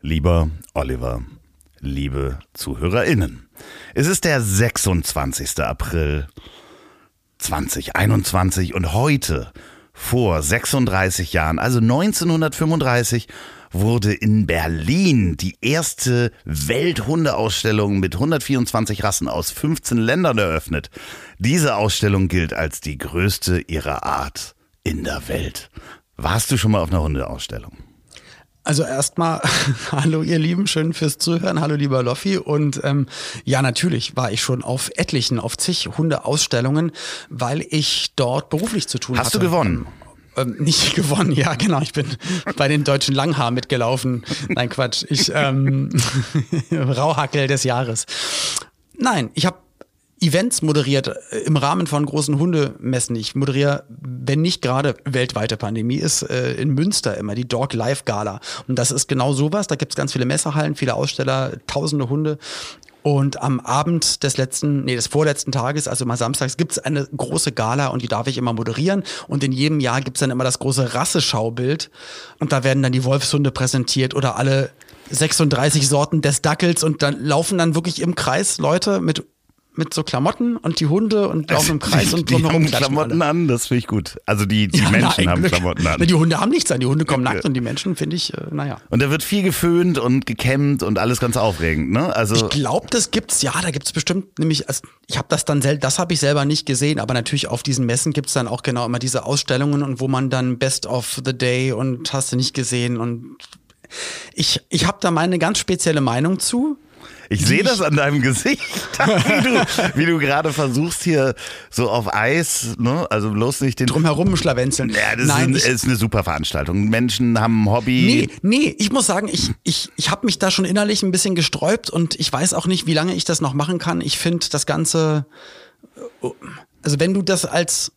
Lieber Oliver, liebe ZuhörerInnen, es ist der 26. April 2021 und heute, vor 36 Jahren, also 1935, wurde in Berlin die erste Welthundeausstellung mit 124 Rassen aus 15 Ländern eröffnet. Diese Ausstellung gilt als die größte ihrer Art in der Welt. Warst du schon mal auf einer Hundeausstellung? Also erstmal, hallo ihr Lieben, schön fürs Zuhören. Hallo lieber Loffi. Und ähm, ja, natürlich war ich schon auf etlichen, auf zig Hundeausstellungen, weil ich dort beruflich zu tun Hast hatte. du gewonnen? Ähm, nicht gewonnen, ja genau. Ich bin bei den deutschen Langhaar mitgelaufen. Nein, Quatsch. Ich ähm, Rauhackel des Jahres. Nein, ich habe Events moderiert äh, im Rahmen von großen Hundemessen. Ich moderiere, wenn nicht gerade weltweite Pandemie ist, äh, in Münster immer die Dog Life Gala. Und das ist genau sowas. Da gibt's ganz viele Messerhallen, viele Aussteller, tausende Hunde. Und am Abend des letzten, nee, des vorletzten Tages, also mal samstags, gibt's eine große Gala und die darf ich immer moderieren. Und in jedem Jahr gibt's dann immer das große Rasseschaubild. Und da werden dann die Wolfshunde präsentiert oder alle 36 Sorten des Dackels und dann laufen dann wirklich im Kreis Leute mit mit so Klamotten und die Hunde und laufen im Kreis die, und die drumherum haben klatschen Klamotten alle. an, das finde ich gut. Also die, die Ja, Menschen na, haben. Klamotten an. Die Hunde haben nichts an, die Hunde kommen nackt und die Menschen finde ich, äh, naja. Und da wird viel geföhnt und gekämmt und alles ganz aufregend, ne? Also Ich glaube, das gibt's, ja, da gibt's bestimmt, nämlich, also ich habe das dann selber, das habe ich selber nicht gesehen, aber natürlich auf diesen Messen gibt's dann auch genau immer diese Ausstellungen und wo man dann Best of the Day und hast du nicht gesehen und ich, ich habe da meine ganz spezielle Meinung zu. Ich sehe das an deinem Gesicht, wie du, wie du gerade versuchst hier so auf Eis, ne? Also bloß nicht den. Drumherum schlawenzeln. ja, das Nein, ist, ich, ist eine super Veranstaltung. Menschen haben ein Hobby. Nee, nee, ich muss sagen, ich, ich, ich habe mich da schon innerlich ein bisschen gesträubt und ich weiß auch nicht, wie lange ich das noch machen kann. Ich finde das Ganze, äh, also wenn du das als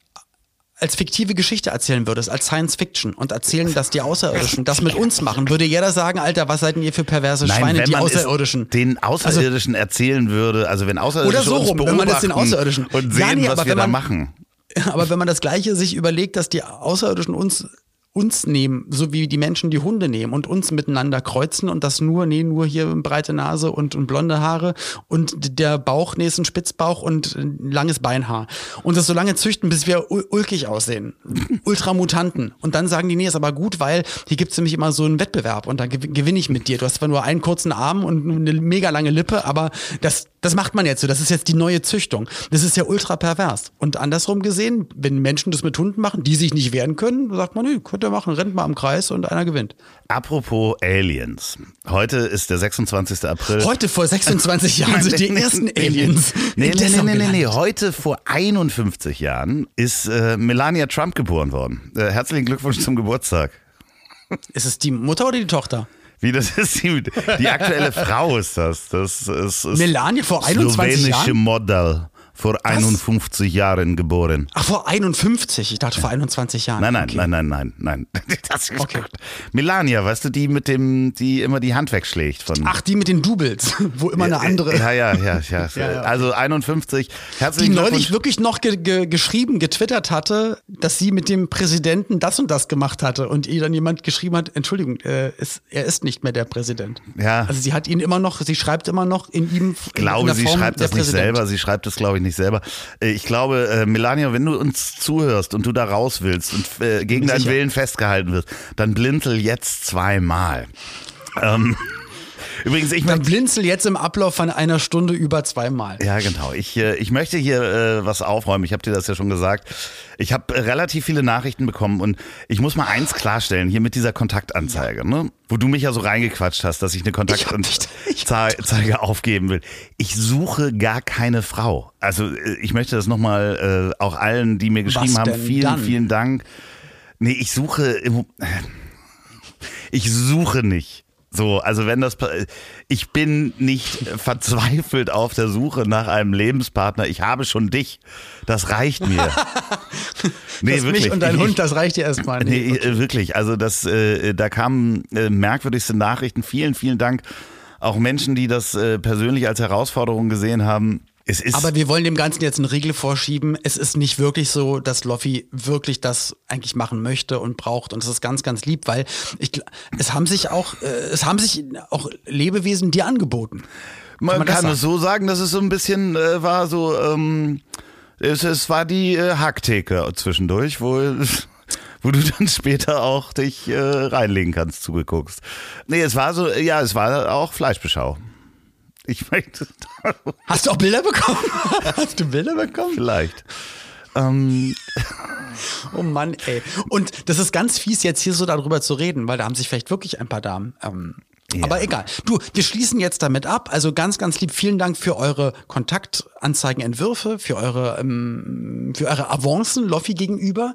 als fiktive Geschichte erzählen würdest, als Science Fiction und erzählen, dass die Außerirdischen das mit uns machen, würde jeder sagen, Alter, was seid denn ihr für perverse Nein, Schweine, wenn die man Außerirdischen? den Außerirdischen erzählen würde, also wenn Außerirdische Oder so rum, beobachten wenn man das den Außerirdischen- und Ja, sehen, nee, was wir wenn da man- machen. Aber wenn man das Gleiche sich überlegt, dass die Außerirdischen uns uns nehmen, so wie die Menschen die Hunde nehmen und uns miteinander kreuzen und das nur, nee, nur hier breite Nase und, und blonde Haare und der Bauch, nee, ist ein Spitzbauch und ein langes Beinhaar. Und das so lange züchten, bis wir ul- ulkig aussehen. Ultramutanten. Und dann sagen die, nee, ist aber gut, weil hier gibt's nämlich immer so einen Wettbewerb und da gew- gewinne ich mit dir. Du hast zwar nur einen kurzen Arm und eine mega lange Lippe, aber das, das macht man jetzt so. Das ist jetzt die neue Züchtung. Das ist ja ultra pervers. Und andersrum gesehen, wenn Menschen das mit Hunden machen, die sich nicht wehren können, sagt man, nö, könnt ihr machen, rennt mal im Kreis und einer gewinnt. Apropos Aliens. Heute ist der 26. April. Heute vor 26 Jahren sind die ersten Aliens. Nee, nee, nee, nee, nee. Heute vor 51 Jahren ist äh, Melania Trump geboren worden. Äh, herzlichen Glückwunsch zum Geburtstag. Ist es die Mutter oder die Tochter? Wie das ist die, die aktuelle Frau ist das. Das ist, ist Melania vor 21 slowenische Jahren? Model vor 51 Jahren geboren. Ach, vor 51. Ich dachte vor 21 Jahren. Nein, nein, Okay. nein, nein, nein, nein. Das ist Okay. Melania, weißt du, die mit dem, die immer die Hand wegschlägt von. Ach, die mit den Doubles, wo immer eine andere. Ja, ja, ja, ja. Ja. Also 51. die Herzlichen neulich wirklich noch ge ge geschrieben, getwittert hatte, dass sie mit dem Präsidenten das und das gemacht hatte und ihr dann jemand geschrieben hat, Entschuldigung, äh, ist, er ist nicht mehr der Präsident. Ja. Also sie hat ihn immer noch, sie schreibt immer noch in ihm. Ich glaube, sie schreibt das nicht Präsident. selber. Sie schreibt das, glaube ich, nicht selber. Äh, Ich glaube, äh, Melania, wenn du uns zuhörst und du da raus willst und äh, gegen deinen. Willen festgehalten wirst, dann blinzel jetzt zweimal. Ähm, übrigens, ich möchte. blinzel jetzt im Ablauf von einer Stunde über zweimal. Ja, genau. Ich, äh, ich möchte hier äh, was aufräumen. Ich habe dir das ja schon gesagt. Ich habe äh, relativ viele Nachrichten bekommen und ich muss mal eins klarstellen, hier mit dieser Kontaktanzeige, ne? wo du mich ja so reingequatscht hast, dass ich eine Kontaktanzeige aufgeben will. Ich suche gar keine Frau. Also äh, ich möchte das nochmal äh, auch allen, die mir geschrieben haben, vielen, dann? vielen Dank. Nee, ich suche, ich suche nicht So, also wenn das, ich bin nicht verzweifelt auf der Suche nach einem Lebenspartner. Ich habe schon dich. Das reicht mir. nee, das wirklich. Mich und dein ich, Hund, das reicht dir erstmal. Nee, nee okay. wirklich. Also das, äh, da kamen äh, merkwürdigste Nachrichten. Vielen, vielen Dank. Auch Menschen, die das äh, persönlich als Herausforderung gesehen haben. Aber wir wollen dem Ganzen jetzt einen Riegel vorschieben. Es ist nicht wirklich so, dass Loffi wirklich das eigentlich machen möchte und braucht. Und es ist ganz, ganz lieb, weil ich, es haben sich auch, äh, es haben sich auch Lebewesen dir angeboten. Man kann, man kann es so sagen, dass es so ein bisschen äh, war, so, ähm, es, es war die äh, Hacktheke zwischendurch, wo wo du dann später auch dich äh, reinlegen kannst, zugeguckst. Nee, es war so, ja, es war auch Fleischbeschau. Ich möchte. Hast du auch Bilder bekommen? Hast du Bilder bekommen? Vielleicht. Ähm. Oh Mann, ey. Und das ist ganz fies, jetzt hier so darüber zu reden, weil da haben sich vielleicht wirklich ein paar Damen. Ähm, ja. Aber egal. Du, wir schließen jetzt damit ab. Also ganz, ganz lieb, vielen Dank für eure Kontaktanzeigenentwürfe, für eure, ähm, für eure Avancen Loffi gegenüber.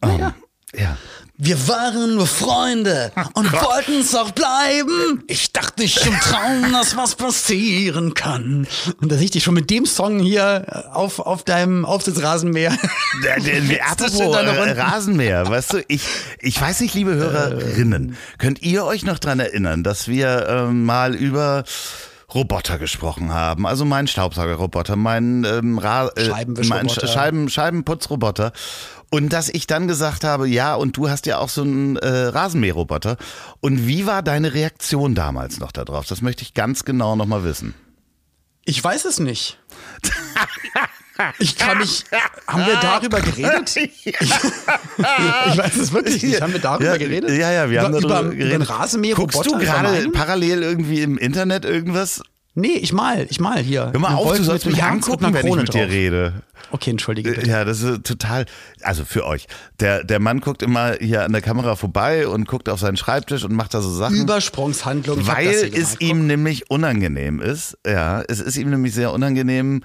Naja. Um, ja. Wir waren nur Freunde und wollten es auch bleiben. Ich dachte ich im Traum, dass was passieren kann. Und da sehe ich dich schon mit dem Song hier auf, auf deinem Aufsitzrasenmäher. Der, der, der Apropos äh, Rasenmäher, weißt du, ich, ich weiß nicht, liebe Hörerinnen, äh. könnt ihr euch noch dran erinnern, dass wir äh, mal über Roboter gesprochen haben. Also mein Staubsaugerroboter, mein, ähm, Ra äh, mein Scheiben, Scheibenputzroboter. Und dass ich dann gesagt habe, ja, und du hast ja auch so einen äh, Rasenmäherroboter. Und wie war deine Reaktion damals noch darauf? Das möchte ich ganz genau nochmal wissen. Ich weiß es nicht. Ich kann mich. Haben wir darüber geredet? Ich, ich weiß es wirklich nicht. Haben wir darüber ja, geredet? Ja, ja, wir über, haben darüber über, geredet. Den Rasenmäherroboter. Guckst du gerade parallel irgendwie im Internet irgendwas? Nee, ich mal, ich mal hier. Hör mal auf, du sollst mich angucken, wenn ich mit dir rede. Okay, entschuldige bitte. Ja, das ist total, also für euch. Der, der Mann guckt immer hier an der Kamera vorbei und guckt auf seinen Schreibtisch und macht da so Sachen. Übersprungshandlung. Weil es ihm nämlich unangenehm ist. Ja, es ist ihm nämlich sehr unangenehm,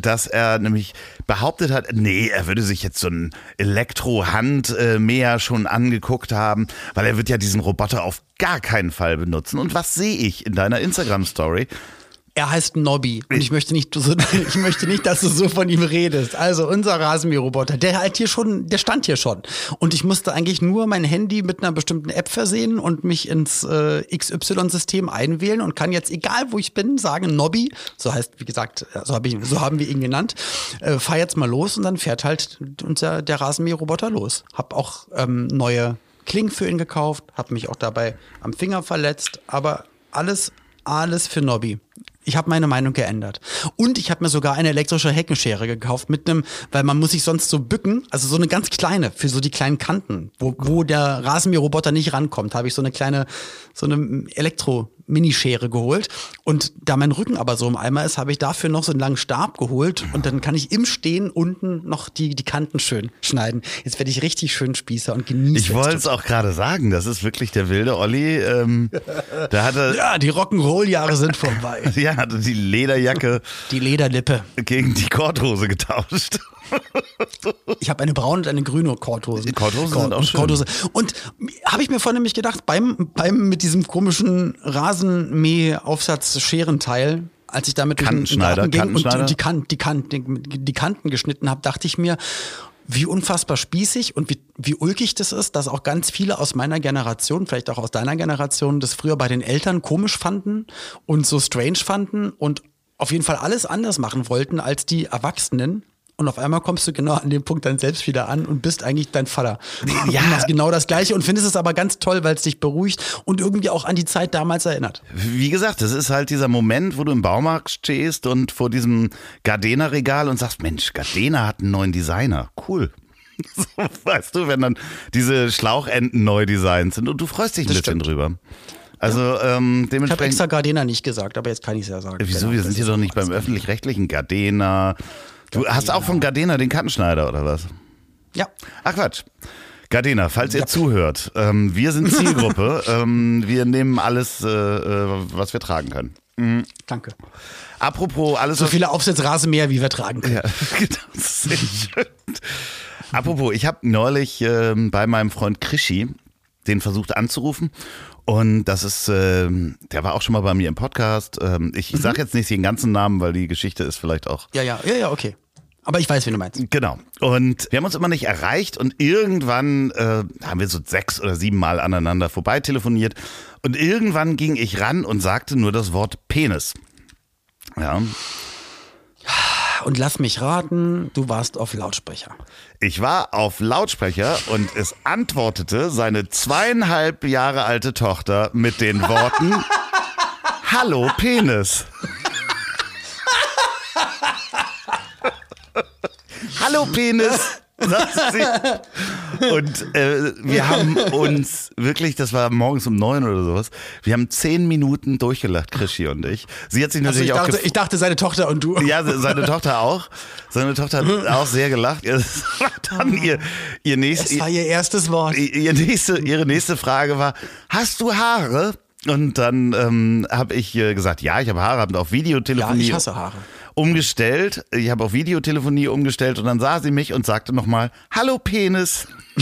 dass er nämlich behauptet hat, nee, er würde sich jetzt so ein Elektro-Handmäher schon angeguckt haben, weil er wird ja diesen Roboter auf gar keinen Fall benutzen. Und was sehe ich in deiner Instagram-Story? Er heißt Nobby und ich möchte nicht ich möchte nicht, dass du so von ihm redest. Also unser Rasenmäherroboter, der halt hier schon, der stand hier schon und ich musste eigentlich nur mein Handy mit einer bestimmten App versehen und mich ins äh, XY-System einwählen und kann jetzt egal wo ich bin sagen Nobby, so heißt wie gesagt, so, hab ich, so haben wir ihn genannt, äh, fahr jetzt mal los und dann fährt halt unser der Rasenmäherroboter los. Hab auch ähm, neue Klingen für ihn gekauft, hab mich auch dabei am Finger verletzt, aber alles alles für Nobby. Ich habe meine Meinung geändert. Und ich habe mir sogar eine elektrische Heckenschere gekauft mit einem, weil man muss sich sonst so bücken, also so eine ganz kleine für so die kleinen Kanten, wo, wo der Rasenmäherroboter nicht rankommt, habe ich so eine kleine, so eine Elektro Minischere geholt. Und da mein Rücken aber so im Eimer ist, habe ich dafür noch so einen langen Stab geholt und dann kann ich im Stehen unten noch die, die Kanten schön schneiden. Jetzt werde ich richtig schön Spießer und genieße Ich wollte es auch gerade sagen, das ist wirklich der wilde Olli. Ähm, da hatte ja, die Rock'n'Roll-Jahre sind vorbei. ja, hatte die Lederjacke. Die Lederlippe. Gegen die Korthose getauscht. Ich habe eine braune und eine grüne Korthose. Die Korthose Kort, sind auch schön. Korthose. Und habe ich mir vorhin nämlich gedacht, beim, beim mit diesem komischen Rasenmäh-Aufsatz-Scherenteil, als ich damit durch den Garten ging und, und die, kan die, kan die, die Kanten geschnitten habe, dachte ich mir, wie unfassbar spießig und wie, wie ulkig das ist, dass auch ganz viele aus meiner Generation, vielleicht auch aus deiner Generation, das früher bei den Eltern komisch fanden und so strange fanden und auf jeden Fall alles anders machen wollten als die Erwachsenen. Und auf einmal kommst du genau an dem Punkt dann selbst wieder an und bist eigentlich dein Vater. Ja. Du machst genau das Gleiche und findest es aber ganz toll, weil es dich beruhigt und irgendwie auch an die Zeit damals erinnert. Wie gesagt, das ist halt dieser Moment, wo du im Baumarkt stehst und vor diesem Gardena-Regal und sagst, Mensch, Gardena hat einen neuen Designer. Cool. So, weißt du, wenn dann diese Schlauchenden neu designt sind und du freust dich ein das bisschen stimmt. drüber. Also ja. ähm, dementsprechend. Ich habe extra Gardena nicht gesagt, aber jetzt kann ich es ja sagen. Wieso? Wir sind hier doch nicht beim öffentlich-rechtlichen Gardena. Du hast auch von Gardena den Kantenschneider oder was? Ja. Ach Quatsch. Gardena, falls ihr ja. zuhört, ähm, wir sind Zielgruppe. ähm, wir nehmen alles, äh, äh, was wir tragen können. Mhm. Danke. Apropos alles. So viele Aufsitzrasenmäher, wie wir tragen können. Ja, genau. Sehr schön. Apropos, ich habe neulich ähm, bei meinem Freund Krischi, den versucht anzurufen. Und das ist, äh, der war auch schon mal bei mir im Podcast. Ähm, ich Mhm. sage jetzt nicht den ganzen Namen, weil die Geschichte ist vielleicht auch Ja, ja, ja, ja, okay. Aber ich weiß, wen du meinst. Genau. Und wir haben uns immer nicht erreicht und irgendwann äh, haben wir so sechs oder sieben Mal aneinander vorbei telefoniert und irgendwann ging ich ran und sagte nur das Wort Penis. Ja, Und lass mich raten, du warst auf Lautsprecher. ich war auf Lautsprecher und es antwortete seine zweieinhalb Jahre alte Tochter mit den Worten Hallo Penis. Hallo Penis. Sagte sie. Und äh, wir haben uns wirklich, das war morgens um neun oder sowas, wir haben zehn Minuten durchgelacht, Krischi und ich. Sie hat sich Also natürlich ich, auch dachte, gef- ich dachte, seine Tochter und du. ja, se- seine Tochter auch. Seine Tochter hat auch sehr gelacht. Es war dann ihr, ihr nächstes, Das war ihr erstes Wort. ihr nächste, ihre nächste Frage war, hast du Haare? Und dann ähm, habe ich äh, gesagt, ja, ich habe Haare, habe auf Ja, Videotelefonie ich hasse Haare. Umgestellt. Ich habe auf Videotelefonie umgestellt und dann sah sie mich und sagte nochmal, hallo Penis.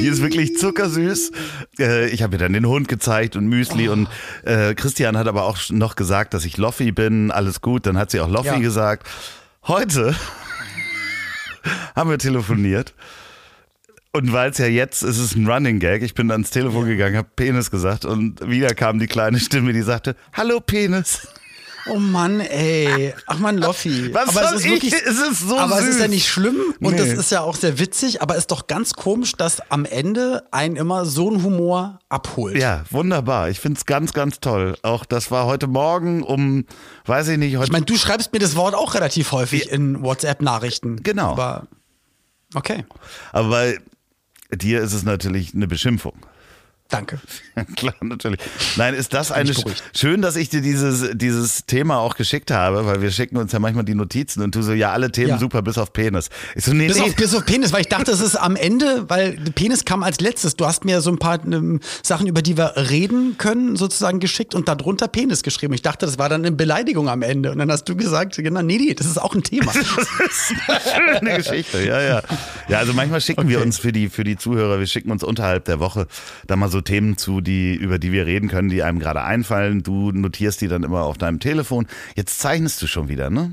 Die ist wirklich zuckersüß. Äh, ich habe ihr dann den Hund gezeigt und Müsli und äh, Christian hat aber auch noch gesagt, dass ich Loffi bin. Alles gut, dann hat sie auch Loffi Ja. gesagt. Heute haben wir telefoniert. Und weil es ja jetzt, es ist ein Running Gag, ich bin ans Telefon gegangen, habe Penis gesagt und wieder kam die kleine Stimme, die sagte, hallo Penis. Oh Mann, ey. Ach man, Loffi. Was aber es ist ich? wirklich, Es ist so Aber es ist süß. ja nicht schlimm und Nee. das ist ja auch sehr witzig, aber es ist doch ganz komisch, dass am Ende einen immer so ein Humor abholt. Ja, wunderbar. Ich find's ganz, ganz toll. Auch das war heute Morgen um, weiß ich nicht, heute. Ich meine, du schreibst mir das Wort auch relativ häufig in WhatsApp-Nachrichten. Genau. Aber okay, aber bei dir ist es natürlich eine Beschimpfung. Danke. Klar, natürlich. Nein, ist das eine. Schön, dass ich dir dieses, dieses Thema auch geschickt habe, weil wir schicken uns ja manchmal die Notizen und du so, ja, alle Themen Ja. super, bis auf Penis. Ich so, nee, Bis nee. auf, bis auf Penis, weil ich dachte, es ist am Ende, weil Penis kam als letztes. Du hast mir so ein paar ähm, Sachen, über die wir reden können, sozusagen geschickt und darunter Penis geschrieben. Ich dachte, das war dann eine Beleidigung am Ende. Und dann hast du gesagt, genau, nee, nee, das ist auch ein Thema. Das ist eine schöne Geschichte, ja, ja. Ja, also manchmal schicken wir Okay. uns für die, für die Zuhörer, wir schicken uns unterhalb der Woche da mal so Themen zu, die, über die wir reden können, die einem gerade einfallen. Du notierst die dann immer auf deinem Telefon. Jetzt zeichnest du schon wieder, ne?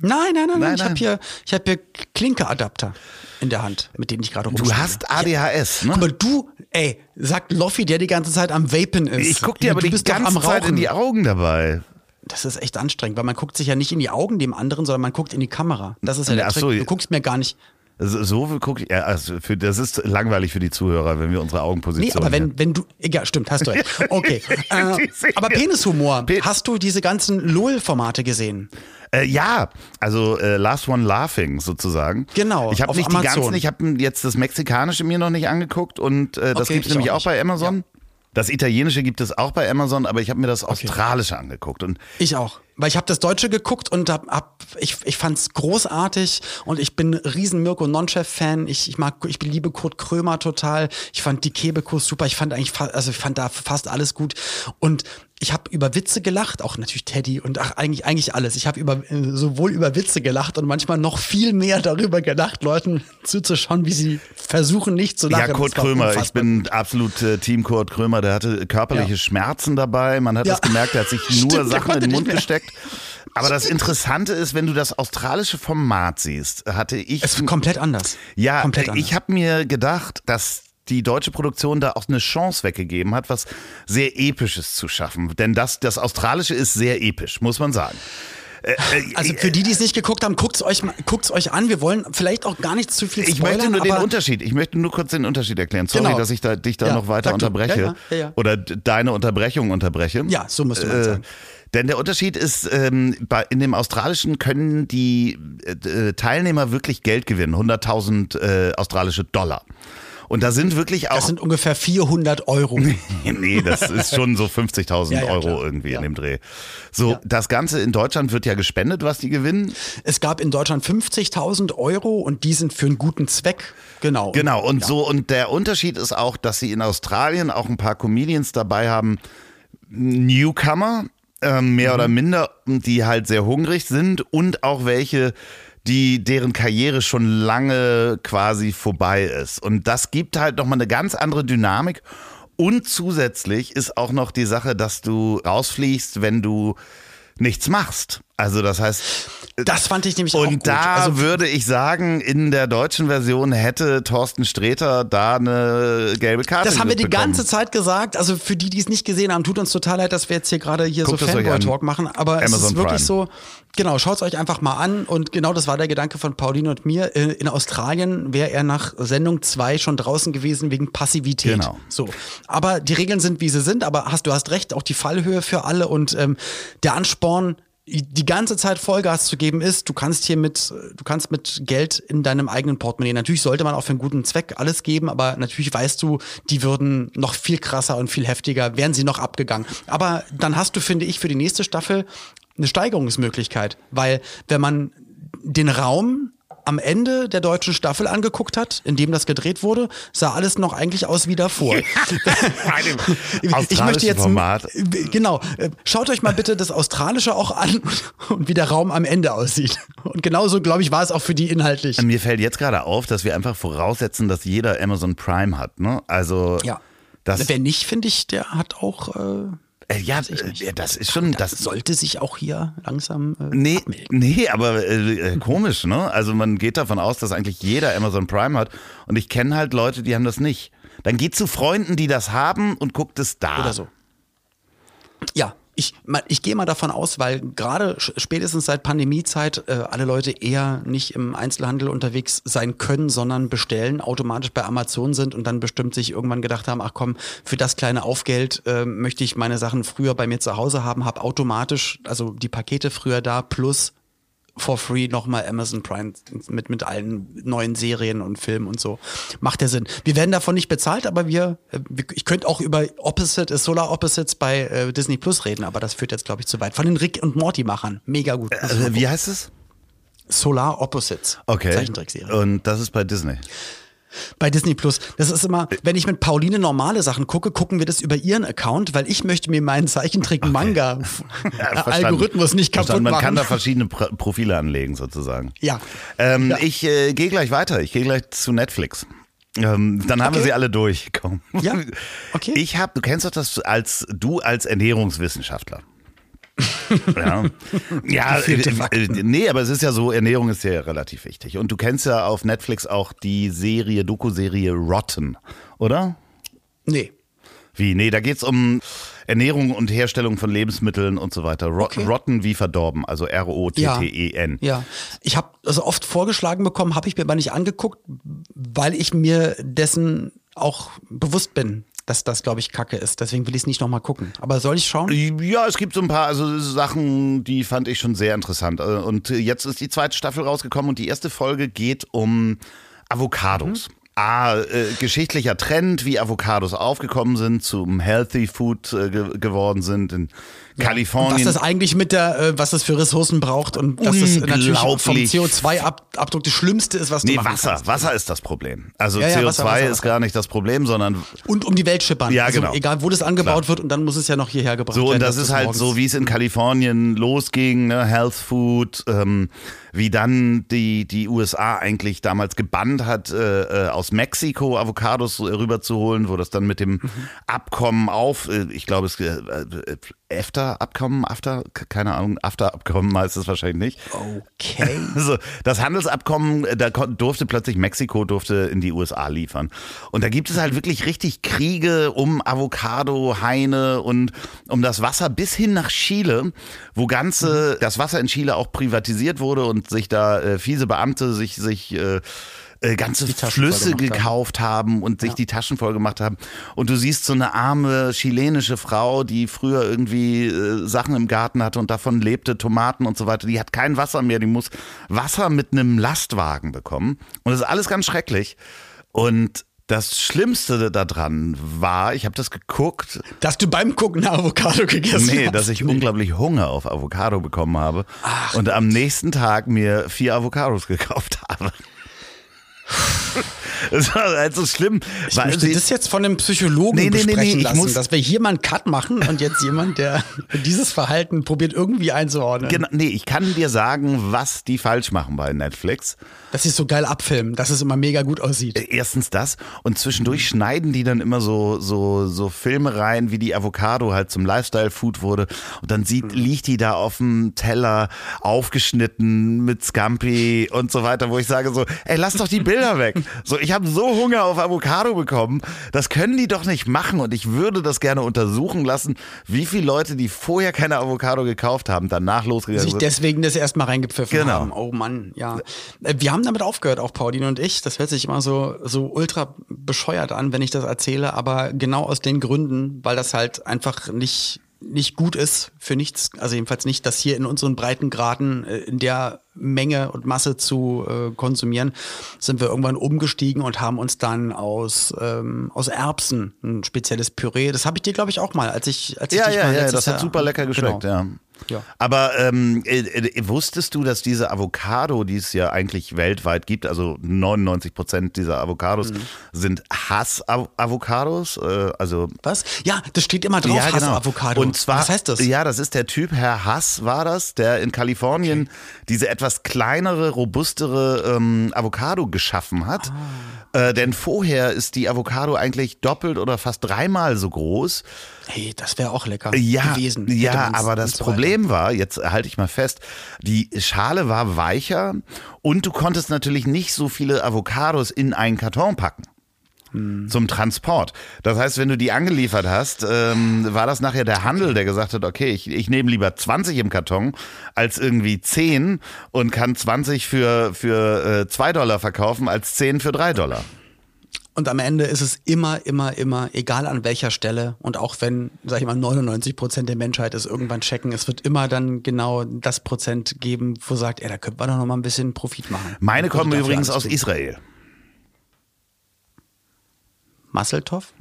Nein, nein, nein, nein. Ich habe hier, ich hab hier Klinkeadapter in der Hand, mit denen ich gerade Du rumspiele. hast ADHS, ne? Guck mal, du, ey, sagt Loffi, der die ganze Zeit am Vapen ist. Ich guck dir aber du die ganze am Zeit in die Augen dabei. Das ist echt anstrengend, weil man guckt sich ja nicht in die Augen dem anderen, sondern man guckt in die Kamera. Das ist ja der Ach Trick. so, Du guckst mir gar nicht. So, guck ich, ja, also für, das ist langweilig für die Zuhörer, wenn wir unsere Nee, Augenposition. aber wenn, wenn du. Egal, stimmt, hast du recht. Okay. äh, Die aber Penishumor. Pe- Hast du diese ganzen LOL-Formate gesehen? Äh, ja, also äh, Last One Laughing sozusagen. Genau, Ich habe nicht die Amazon. ganzen, ich habe jetzt das Mexikanische mir noch nicht angeguckt und äh, das Okay, gibt's ich nämlich auch auch, bei. Amazon. Das Italienische gibt es auch bei Amazon, aber ich habe mir das Australische angeguckt und Ich auch. Weil ich habe das Deutsche geguckt und hab, hab, ich, ich fand es großartig und ich bin riesen Mirko Nonchef-Fan. Ich, ich mag, ich liebe Kurt Krömer total. Ich fand die Kebekus super. Ich fand eigentlich, also ich fand da fast alles gut. Und ich habe über Witze gelacht, auch natürlich Teddy und ach, eigentlich, eigentlich alles. Ich habe über, sowohl über Witze gelacht und manchmal noch viel mehr darüber gelacht, Leuten zuzuschauen, wie sie versuchen, nicht zu lachen. ja, Kurt Krömer, ich unfassbar bin absolut äh, Team Kurt Krömer, der hatte körperliche Ja. Schmerzen dabei, man hat Ja. das gemerkt, er hat sich Stimmt, nur der Sachen in den Mund gesteckt. Aber das Interessante ist, wenn du das australische Format siehst, hatte ich Es ist komplett anders. Ja, komplett anders. ich habe mir gedacht, dass die deutsche Produktion da auch eine Chance weggegeben hat, was sehr Episches zu schaffen. Denn das, das Australische ist sehr episch, muss man sagen. Äh, äh, Also für die, die es nicht geguckt haben, guckt's euch, guckt's euch an. Wir wollen vielleicht auch gar nicht zu viel ich spoilern, möchte nur den Unterschied, ich möchte nur kurz den Unterschied erklären. Sorry, Genau. dass ich da, dich da Ja, noch weiter unterbreche. Ja, ja. Oder deine Unterbrechung unterbreche. Ja, so müsste man Äh, sagen. Denn der Unterschied ist, ähm, bei, in dem Australischen können die äh, äh, Teilnehmer wirklich Geld gewinnen, 100.000 äh, australische Dollar. Und da sind wirklich auch Das sind ungefähr 400 Euro. nee, das ist schon so 50.000 Ja, ja, Euro klar. irgendwie Ja. in dem Dreh. So, das Ganze in Deutschland wird ja gespendet, was die gewinnen. Es gab in Deutschland 50.000 Euro und die sind für einen guten Zweck. Genau. Genau, und so, und der Unterschied ist auch, dass sie in Australien auch ein paar Comedians dabei haben, Newcomer, ähm, mehr Mhm. oder minder, die halt sehr hungrig sind und auch welche, die deren Karriere schon lange quasi vorbei ist. Und das gibt halt nochmal eine ganz andere Dynamik. Und zusätzlich ist auch noch die Sache, dass du rausfliegst, wenn du nichts machst. Also das heißt. Das fand ich nämlich und auch gut. da also, würde ich sagen, in der deutschen Version hätte Thorsten Sträter da eine gelbe Karte das haben wir die bekommen. ganze Zeit gesagt. Also für die, die es nicht gesehen haben, tut uns total leid, dass wir jetzt hier gerade hier Guckt so es euch Fanboy-Talk an. machen. Aber es Amazon ist wirklich Prime. so, genau, schaut es euch einfach mal an. Und genau das war der Gedanke von Pauline und mir. Äh, In Australien wäre er nach Sendung 2 schon draußen gewesen wegen Passivität. Genau. So. Aber die Regeln sind, wie sie sind. Aber hast, du hast recht, auch die Fallhöhe für alle und ähm, der Ansporn, die ganze Zeit Vollgas zu geben ist, du kannst hier mit, du kannst mit Geld in deinem eigenen Portemonnaie. Natürlich sollte man auch für einen guten Zweck alles geben, aber natürlich weißt du, die würden noch viel krasser und viel heftiger, wären sie noch abgegangen. Aber dann hast du, finde ich, für die nächste Staffel eine Steigerungsmöglichkeit, weil wenn man den Raum am Ende der deutschen Staffel angeguckt hat, in dem das gedreht wurde, sah alles noch eigentlich aus wie davor. ich möchte jetzt Format. genau. Schaut euch mal bitte das Australische auch an und wie der Raum am Ende aussieht. Und genauso, glaube ich, war es auch für die inhaltlich. Mir fällt jetzt gerade auf, dass wir einfach voraussetzen, dass jeder Amazon Prime hat. Ne? Also Ja. das, Wer nicht, finde ich, der hat auch. Äh, äh, ja, äh, das ist schon das das. sollte sich auch hier langsam. Äh, Nee, abmelden. nee, aber äh, äh, komisch, ne? Also man geht davon aus, dass eigentlich jeder Amazon Prime hat. Und ich kenne halt Leute, die haben das nicht. Dann geht zu Freunden, die das haben und guckt es da. Oder so. Ja, ich, ich gehe mal davon aus, weil gerade spätestens seit Pandemiezeit äh, alle Leute eher nicht im Einzelhandel unterwegs sein können, sondern bestellen, automatisch bei Amazon sind und dann bestimmt sich irgendwann gedacht haben, ach komm, für das kleine Aufgeld äh, möchte ich meine Sachen früher bei mir zu Hause haben, habe automatisch, also die Pakete früher da plus for free nochmal Amazon Prime mit, mit allen neuen Serien und Filmen und so. Macht ja Sinn. Wir werden davon nicht bezahlt, aber wir, äh, ich könnte auch über Opposite, äh, Solar Opposites bei äh, Disney Plus reden, aber das führt jetzt, glaube ich, zu weit. Von den Rick und Morty-Machern. Mega gut. Mal Also, wie heißt es? Solar Opposites. Okay. Zeichentrickserie. Und das ist bei Disney. Bei Disney Plus. Das ist immer, wenn ich mit Pauline normale Sachen gucke, gucken wir das über ihren Account, weil ich möchte mir meinen Zeichentrick-Manga-Algorithmus nicht kaputt Verstanden. Man machen. kann da verschiedene Pro Profile anlegen, sozusagen. Ja. Ähm, Ja. Ich äh, gehe gleich weiter. Ich gehe gleich zu Netflix. Ähm, dann haben wir Okay. sie alle durch. Komm. Ja, okay. Ich habe, du kennst doch das als du als Ernährungswissenschaftler. ja, ja äh, äh, nee, aber es ist ja so, Ernährung ist ja relativ wichtig. Und du kennst ja auf Netflix auch die Serie, Doku-Serie Rotten, oder? Nee. Wie? Nee, da geht's um Ernährung und Herstellung von Lebensmitteln und so weiter. Ro Okay. Rotten wie verdorben, also R-O-T-T-E-N. Ja, ich habe also oft vorgeschlagen bekommen, habe ich mir aber nicht angeguckt, weil ich mir dessen auch bewusst bin, dass das, glaube ich, Kacke ist. Deswegen will ich es nicht nochmal gucken. Aber soll ich schauen? Ja, es gibt so ein paar also Sachen, die fand ich schon sehr interessant. Äh, Und jetzt ist die zweite Staffel rausgekommen und die erste Folge geht um Avocados. A, äh, geschichtlicher Trend, wie Avocados aufgekommen sind, zum Healthy Food äh, ge geworden sind in Kalifornien. was das eigentlich mit der, äh, was das für Ressourcen braucht und dass es natürlich vom Unglaublich. CO2-Abdruck das Schlimmste ist, was du nee, machen Wasser. kannst. Wasser ist das Problem. Also Ja, ja, CO2 Wasser, Wasser, ist gar nicht das Problem, sondern Und um die Welt schippern. Ja, also genau. Egal, wo das angebaut Klar. wird und dann muss es ja noch hierher gebracht So, werden. und das dass ist halt so, wie es in Kalifornien losging, ne? Health Food, ähm, wie dann die, die USA eigentlich damals gebannt hat, äh, äh, aus Mexiko Avocados rüberzuholen, wo das dann mit dem Abkommen auf, äh, ich glaube, es äh, äh, EFTA-Abkommen, AFTA, keine Ahnung, AFTA-Abkommen heißt es wahrscheinlich nicht. Okay. Also das Handelsabkommen, äh, da durfte plötzlich Mexiko durfte in die USA liefern. Und da gibt es halt wirklich richtig Kriege um Avocado, Haine und um das Wasser bis hin nach Chile, wo ganze das Wasser in Chile auch privatisiert wurde und sich da äh, fiese Beamte sich sich äh, äh, ganze Flüsse haben. gekauft haben und sich die Taschen voll gemacht haben. Und du siehst so eine arme chilenische Frau, die früher irgendwie äh, Sachen im Garten hatte und davon lebte, Tomaten und so weiter. Die hat kein Wasser mehr, die muss Wasser mit einem Lastwagen bekommen. Und das ist alles ganz schrecklich. Und das Schlimmste daran war, ich habe das geguckt, Dass du beim Gucken eine Avocado gegessen nee, hast. dass ich unglaublich Hunger auf Avocado bekommen habe und am nächsten Tag mir vier Avocados gekauft habe. Das war halt so schlimm. Ich möchte das jetzt von einem Psychologen Nee, nee, nee, besprechen nee, ich lassen, muss- dass wir hier mal einen Cut machen und jetzt jemand, der dieses Verhalten probiert irgendwie einzuordnen. Genau, nee, ich kann dir sagen, was die falsch machen bei Netflix. Dass sie es so geil abfilmen, dass es immer mega gut aussieht. Erstens das und zwischendurch schneiden die dann immer so so so Filme rein, wie die Avocado halt zum Lifestyle Food wurde und dann sieht liegt die da auf dem Teller aufgeschnitten mit Scampi und so weiter, wo ich sage so, ey, lass doch die Bilder weg. So, ich habe so Hunger auf Avocado bekommen, das können die doch nicht machen und ich würde das gerne untersuchen lassen, wie viele Leute, die vorher keine Avocado gekauft haben, danach losgegangen sich sind. deswegen das erstmal reingepfiffen Genau. haben. Oh Mann, ja. Äh, Wir haben damit aufgehört, auch Pauline und ich. Das hört sich immer so, so ultra bescheuert an, wenn ich das erzähle, aber genau aus den Gründen, weil das halt einfach nicht nicht gut ist für nichts, also jedenfalls nicht, das hier in unseren Breitengraden äh, in der Menge und Masse zu äh, konsumieren, sind wir irgendwann umgestiegen und haben uns dann aus ähm, aus Erbsen ein spezielles Püree. Das habe ich dir glaube ich auch mal, als ich als ich Ja, dich ja, mal ja, das hat super lecker geschmeckt, Genau. ja. Ja. Aber ähm, äh, äh, wusstest du, dass diese Avocado, die es ja eigentlich weltweit gibt, also 99 Prozent dieser Avocados Mhm. sind Hass-Avocados? Äh, also Was? Ja, das steht immer drauf, ja, genau. Hass-Avocado. Und zwar, Was heißt das? Ja, das ist der Typ, Herr Hass war das, der in Kalifornien diese etwas kleinere, robustere ähm, Avocado geschaffen hat. Ah. Äh, denn vorher ist die Avocado eigentlich doppelt oder fast dreimal so groß. Hey, das wäre auch lecker Ja, gewesen. ja, aber das so Problem war, jetzt halte ich mal fest, die Schale war weicher und du konntest natürlich nicht so viele Avocados in einen Karton packen. Hm. Zum Transport. Das heißt, wenn du die angeliefert hast, ähm, war das nachher der Handel, der gesagt hat, okay, ich, ich nehme lieber 20 im Karton als irgendwie 10 und kann 20 für, für äh, 2 Dollar verkaufen als 10 für 3 Dollar. Und am Ende ist es immer, immer, immer, egal an welcher Stelle und auch wenn, sag ich mal, 99 Prozent der Menschheit es irgendwann checken, es wird immer dann genau das Prozent geben, wo sagt, ey, da könnte man doch noch mal ein bisschen Profit machen. Meine kommen übrigens aus. Israel. Masseltoff?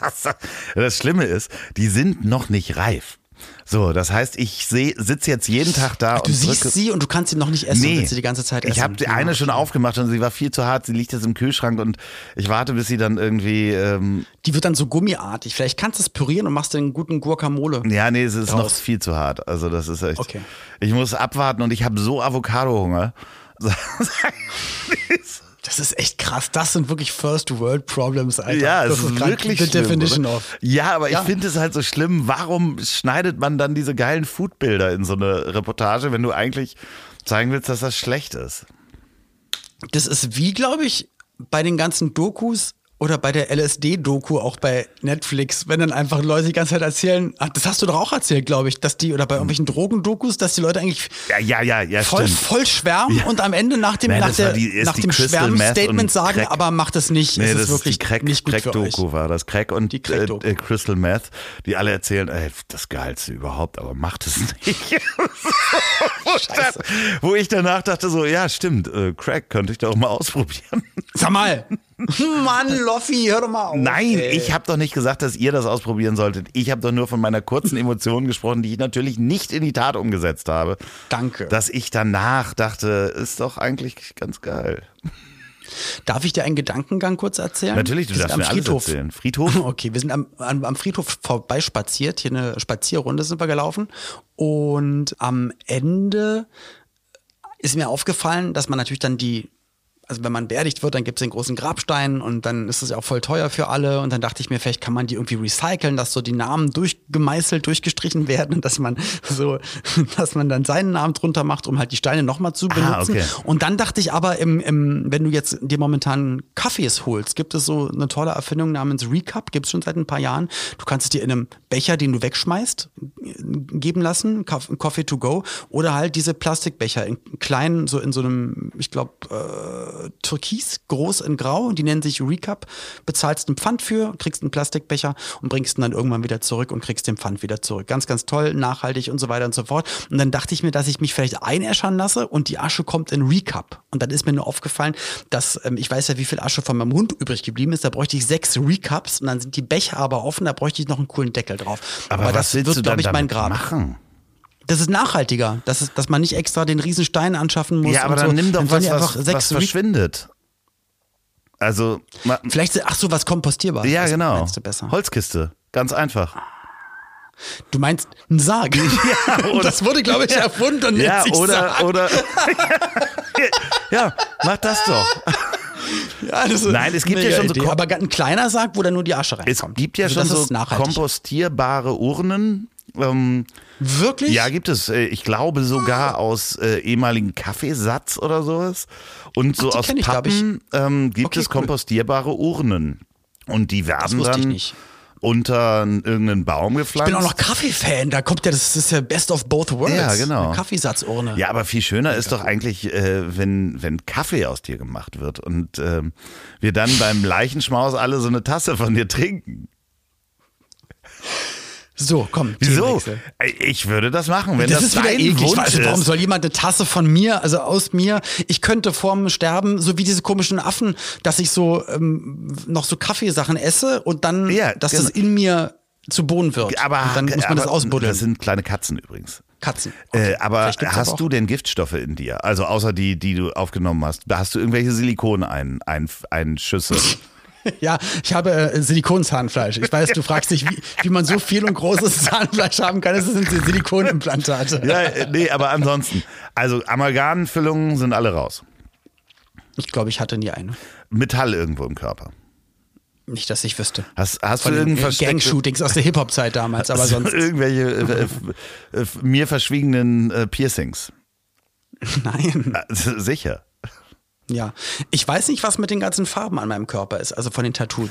Das, das Schlimme ist, die sind noch nicht reif. So, das heißt, ich sitze jetzt jeden Tag da Du und siehst drücke. sie und du kannst sie noch nicht essen, Nee, willst sie die ganze Zeit essen. ich habe die eine schon aufgemacht und sie war viel zu hart. Sie liegt jetzt im Kühlschrank und ich warte, bis sie dann irgendwie. Ähm, Die wird dann so gummiartig. Vielleicht kannst du es pürieren und machst den guten Guacamole. ja, nee, es ist noch Raus. viel zu hart. Also das ist echt. Okay. Ich muss abwarten und ich habe so Avocado-Hunger. Das ist echt krass. Das sind wirklich First World Problems, Alter. Ja, das ist grad wirklich the schlimm. definition oder? of. Ja, aber Ja. ich finde es halt so schlimm. Warum schneidet man dann diese geilen Foodbilder in so eine Reportage, wenn du eigentlich zeigen willst, dass das schlecht ist? Das ist wie, glaube ich, bei den ganzen Dokus oder bei der LSD-Doku auch bei Netflix, wenn dann einfach Leute die ganze Zeit erzählen, ah, das hast du doch auch erzählt, glaube ich, dass die, oder bei irgendwelchen Drogendokus, dass die Leute eigentlich Ja, ja, ja, ja, voll, stimmt. voll schwärmen und am Ende nach dem, Man, nach das war der, die- ist nach die dem und sagen, Crack. aber macht es nicht. Nee, es das ist wirklich Crack, nicht gut für euch. Crack-Doku war das. Crack und Die Crack-Doku. äh, äh, Crystal Meth, die alle erzählen, ey, das Geilste überhaupt, aber macht es nicht. wo, stand, wo ich danach dachte so, ja, stimmt, äh, Crack könnte ich doch mal ausprobieren. Sag mal. Mann, Loffi, hör doch mal auf. Nein, ey. ich habe doch nicht gesagt, dass ihr das ausprobieren solltet. Ich habe doch nur von meiner kurzen Emotion gesprochen, die ich natürlich nicht in die Tat umgesetzt habe. Danke. Dass ich danach dachte, ist doch eigentlich ganz geil. Darf ich dir einen Gedankengang kurz erzählen? Natürlich, du Wir darfst am mir alles Friedhof. erzählen. Friedhof? Okay, wir sind am, am, am Friedhof vorbeispaziert, hier eine Spazierrunde sind wir gelaufen und am Ende ist mir aufgefallen, dass man natürlich dann die, also wenn man beerdigt wird, dann gibt es den großen Grabstein und dann ist es ja auch voll teuer für alle und dann dachte ich mir, vielleicht kann man die irgendwie recyceln, dass so die Namen durchgemeißelt, durchgestrichen werden und dass man so, dass man dann seinen Namen drunter macht, um halt die Steine nochmal zu benutzen. Ah, okay. Und dann dachte ich aber, im, im, wenn du jetzt dir momentan Kaffees holst, gibt es so eine tolle Erfindung namens Recap, gibt es schon seit ein paar Jahren. Du kannst es dir in einem Becher, den du wegschmeißt, geben lassen, Coffee to go, oder halt diese Plastikbecher in kleinen, so in so einem, ich glaube, äh, Türkis, groß in Grau, die nennen sich Recap, bezahlst einen Pfand für, kriegst einen Plastikbecher und bringst ihn dann irgendwann wieder zurück und kriegst den Pfand wieder zurück. Ganz, ganz toll, nachhaltig und so weiter und so fort. Und dann dachte ich mir, dass ich mich vielleicht einäschern lasse und die Asche kommt in Recap. Und dann ist mir nur aufgefallen, dass ähm, ich weiß ja, wie viel Asche von meinem Hund übrig geblieben ist. Da bräuchte ich sechs Recaps und dann sind die Becher aber offen, da bräuchte ich noch einen coolen Deckel drauf. Aber, was das willst wird, glaube ich, mein Grab. machen? Das ist nachhaltiger, das ist, dass man nicht extra den riesen Stein anschaffen muss. Ja, aber und dann so. nimm doch sollen was, was, einfach sechs was Re- verschwindet. Also, Vielleicht, ach so, was kompostierbar. ja, das genau. Holzkiste. Ganz einfach. Du meinst ein Sarg. Ja, oder- das wurde, glaube ich, erfunden und Ja, oder, Sarg. oder. ja, mach das doch. Ja, das ist Nein, es gibt ja schon so Idee. Aber ein kleiner Sarg, wo dann nur die Asche Es reinkommt. gibt ja Also schon so kompostierbare Urnen. Ähm, Wirklich? ja, gibt es. Äh, Ich glaube sogar aus äh, ehemaligen Kaffeesatz oder sowas. Und so Ach, die aus ich, ich. Pappen ähm, gibt Okay, es kompostierbare Urnen. Und die werden ich dann nicht. unter irgendeinen Baum Ich gepflanzt. bin auch noch Kaffee-Fan. Da kommt ja, das ist ja Best of both worlds. Ja, genau. Kaffeesatzurne. Ja, aber viel schöner ist doch eigentlich, äh, wenn, wenn Kaffee aus dir gemacht wird und ähm, wir dann beim Leichenschmaus alle so eine Tasse von dir trinken. So, komm. Wieso? Ich würde das machen, wenn Das, das, ist wieder dein eklig. Wunsch Weißt du, warum soll jemand eine Tasse von mir, also aus mir, ich könnte vorm Sterben, so wie diese komischen Affen, dass ich so ähm, noch so Kaffeesachen esse und dann, Ja, dass genau. das in mir zu Boden wird. Aber, und dann muss man aber das ausbuddeln. Das sind kleine Katzen übrigens. Katzen. Äh, aber Vielleicht gibt's hast aber du denn Giftstoffe in dir? Also außer die, die du aufgenommen hast. Hast du irgendwelche Silikon ein, ein, ein? Ja, ich habe äh, Silikonzahnfleisch. Ich weiß, du fragst dich, wie, wie man so viel und großes Zahnfleisch haben kann. Das sind Silikonimplantate. ja, äh, nee, aber ansonsten. Also Amalgamfüllungen sind alle raus. Ich glaube, ich hatte nie eine. Metall irgendwo im Körper. Nicht, dass ich wüsste. Hast, hast Von du versteckte- Gang-Shootings aus der Hip-Hop-Zeit damals, aber sonst. irgendwelche äh, äh, f- mir verschwiegenen äh, Piercings? Nein. Äh, sicher. Ja. Ich weiß nicht, was mit den ganzen Farben an meinem Körper ist, also von den Tattoo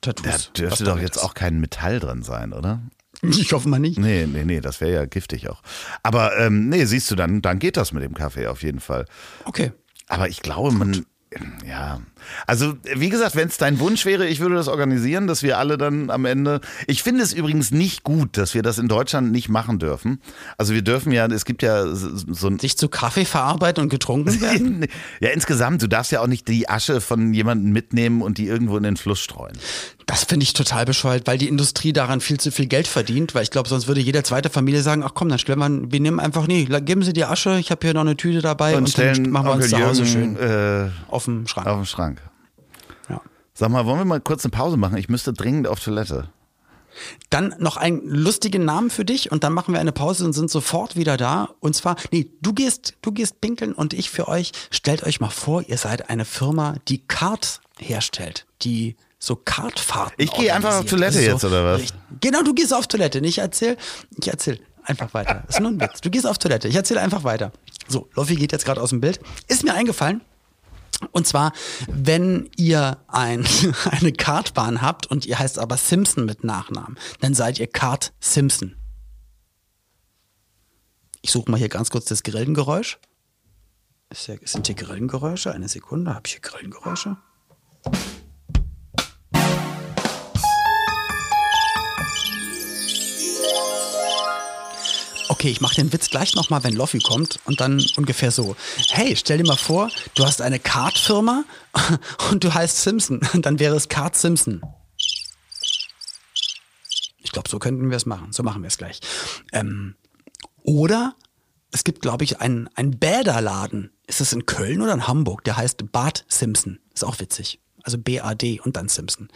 Tattoos. Da dürfte doch jetzt ist. auch kein Metall drin sein, oder? Ich hoffe mal nicht. Nee, nee, nee, das wäre ja giftig auch. Aber ähm, nee, siehst du, dann, dann geht das mit dem Kaffee auf jeden Fall. Okay. Aber ich glaube, man. Ja, also wie gesagt, wenn es dein Wunsch wäre, ich würde das organisieren, dass wir alle dann am Ende. Ich finde es übrigens nicht gut, dass wir das in Deutschland nicht machen dürfen. Also wir dürfen ja, es gibt ja so ein. Sich zu Kaffee verarbeiten und getrunken werden? Ja, insgesamt, du darfst ja auch nicht die Asche von jemandem mitnehmen und die irgendwo in den Fluss streuen. Das finde ich total bescheuert, weil die Industrie daran viel zu viel Geld verdient, weil ich glaube, sonst würde jede zweite Familie sagen, ach komm, dann stellen wir, wir nehmen einfach, nee, geben Sie die Asche, ich habe hier noch eine Tüte dabei und, Und stellen dann machen wir uns Onkel zu Hause Jürgen, schön äh, auf dem Schrank. auf den Schrank. Sag mal, wollen wir mal kurz eine Pause machen? Ich müsste dringend auf Toilette. Dann noch einen lustigen Namen für dich und dann machen wir eine Pause und sind sofort wieder da. Und zwar, nee, du gehst, du gehst pinkeln und ich für euch. Stellt euch mal vor, ihr seid eine Firma, die Kart herstellt, die so Kartfahrten. Ich gehe einfach auf. Toilette Das ist jetzt, oder was? Genau, du gehst auf Toilette. Ich erzähl, ich erzähl einfach weiter. Das ist nur ein Witz. Du gehst auf Toilette. Ich erzähle einfach weiter. So, Loffi geht jetzt gerade aus dem Bild. Ist mir eingefallen. Und zwar, wenn ihr ein, eine Kartbahn habt und ihr heißt aber Simpson mit Nachnamen, dann seid ihr Kart Simpson. Ich suche mal hier ganz kurz das Grillengeräusch. Sind hier Grillengeräusche? Eine Sekunde, habe ich hier Grillengeräusche? Okay, ich mache den Witz gleich nochmal, wenn Loffi kommt und dann ungefähr so. Hey, stell dir mal vor, du hast eine Kartfirma und du heißt Simpson. Dann wäre es Kart Simpson. Ich glaube, so könnten wir es machen. So machen wir es gleich. Ähm, oder es gibt, glaube ich, einen, einen Bäderladen. Ist es in Köln oder in Hamburg? Der heißt Bad Simpson. Ist auch witzig. Also B-A-D und dann Simpson.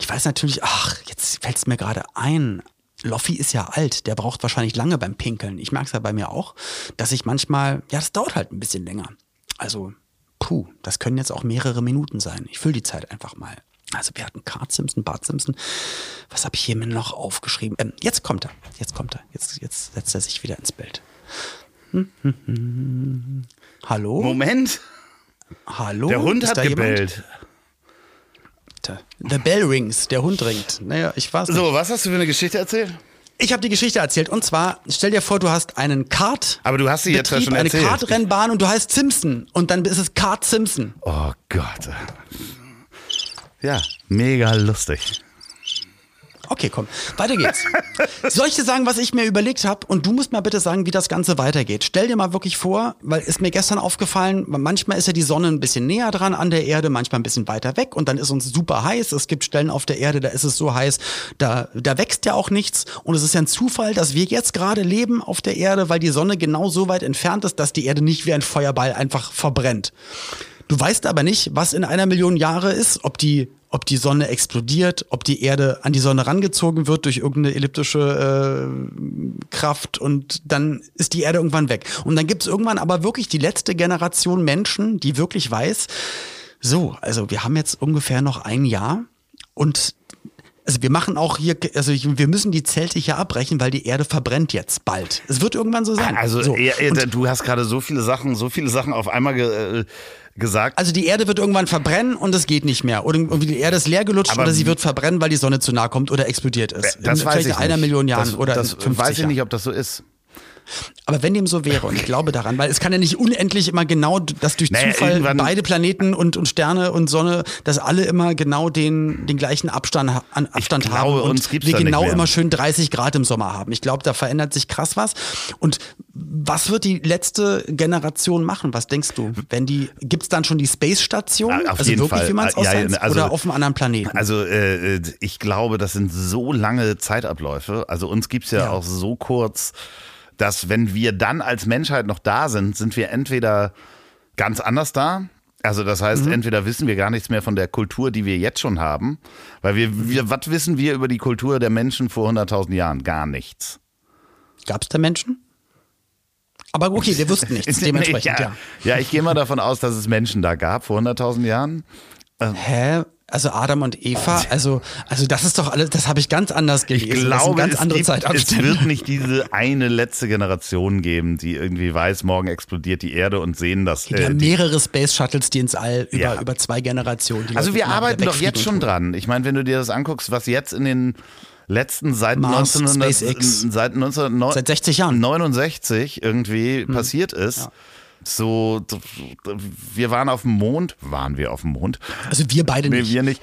Ich weiß natürlich, ach, jetzt fällt es mir gerade ein. Loffi ist ja alt, der braucht wahrscheinlich lange beim Pinkeln. Ich merke es ja bei mir auch, dass ich manchmal, ja, das dauert halt ein bisschen länger. Also, puh, das können jetzt auch mehrere Minuten sein. Ich fülle die Zeit einfach mal. Also wir hatten Kart Simpson, Bart Simpson. Was habe ich hier mir noch aufgeschrieben? Ähm, jetzt kommt er. Jetzt kommt er. Jetzt, jetzt setzt er sich wieder ins Bild. Hm, hm, hm. Hallo? Moment, Hallo? der Hund hat da jemand? Gebellt. The Bell rings, der Hund ringt. Naja, ich weiß nicht. So, was hast du für eine Geschichte erzählt? Ich habe die Geschichte erzählt. Und zwar, stell dir vor, du hast einen Kart. Aber du hast sie jetzt ja schon eine erzählt. Kartrennbahn und du heißt Simpson. Und dann ist es Kart Simpson. Oh Gott. Ja, mega lustig. Okay, komm, weiter geht's. Soll ich dir sagen, was ich mir überlegt habe? Und du musst mal bitte sagen, wie das Ganze weitergeht. Stell dir mal wirklich vor, weil ist mir gestern aufgefallen, manchmal ist ja die Sonne ein bisschen näher dran an der Erde, manchmal ein bisschen weiter weg und dann ist uns super heiß. Es gibt Stellen auf der Erde, da ist es so heiß, da, da wächst ja auch nichts. Und es ist ja ein Zufall, dass wir jetzt gerade leben auf der Erde, weil die Sonne genau so weit entfernt ist, dass die Erde nicht wie ein Feuerball einfach verbrennt. Du weißt aber nicht, was in einer Million Jahre ist, ob die ob die Sonne explodiert, ob die Erde an die Sonne rangezogen wird durch irgendeine elliptische äh, Kraft und dann ist die Erde irgendwann weg. Und dann gibt es irgendwann aber wirklich die letzte Generation Menschen, die wirklich weiß, so, also wir haben jetzt ungefähr noch ein Jahr und also wir machen auch hier, also wir müssen die Zelte hier abbrechen, weil die Erde verbrennt jetzt bald. Es wird irgendwann so sein. Also so. er, er, du hast gerade so viele Sachen, so viele Sachen auf einmal ge, äh, gesagt. Also die Erde wird irgendwann verbrennen und es geht nicht mehr. Oder irgendwie die Erde ist leer gelutscht Aber oder sie wird verbrennen, weil die Sonne zu nah kommt oder explodiert ist. das in weiß vielleicht ich einer nicht. Million Jahren das, oder das in 50 weiß ich Jahren. nicht, ob das so ist. Aber wenn dem so wäre, und ich glaube daran, weil es kann ja nicht unendlich immer genau, dass durch Naja, Zufall beide Planeten und, und Sterne und Sonne, dass alle immer genau den, den gleichen Abstand, an Abstand glaube, haben und uns wir genau immer schön 30 Grad im Sommer haben. Ich glaube, da verändert sich krass was. Und was wird die letzte Generation machen? Was denkst du? Wenn die, gibt's dann schon die Space Station? Ah, auf also jeden wirklich, Fall. wie man es Ah, ja, also- oder auf einem anderen Planeten? Also äh, äh, ich glaube, das sind so lange Zeitabläufe. Also uns gibt's ja, Ja. auch so kurz, dass wenn wir dann als Menschheit noch da sind, sind wir entweder ganz anders da. Also das heißt, Mhm. entweder wissen wir gar nichts mehr von der Kultur, die wir jetzt schon haben, weil wir, wir was wissen wir über die Kultur der Menschen vor 100.000 Jahren? Gar nichts. Gab's da Menschen? Aber okay, wir wussten nichts, dementsprechend, ja. ja, ich gehe mal davon aus, dass es Menschen da gab vor 100.000 Jahren. Hä? Also Adam und Eva, also, also das ist doch alles, das habe ich ganz anders gelesen. Ich glaube, ganz es, andere gibt, es wird nicht diese eine letzte Generation geben, die irgendwie weiß, morgen explodiert die Erde und sehen das. Wir äh, haben die- mehrere Space Shuttles, die ins All über, Ja. über zwei Generationen. Die also wir arbeiten doch jetzt schon dran. Ich meine, wenn du dir das anguckst, was jetzt in den letzten seit Mars, 1900, SpaceX. seit 1969 Seit 60 Jahren. 69 irgendwie passiert ist. So, wir waren auf dem Mond, waren wir auf dem Mond? Also wir beide Nee, nicht. wir nicht.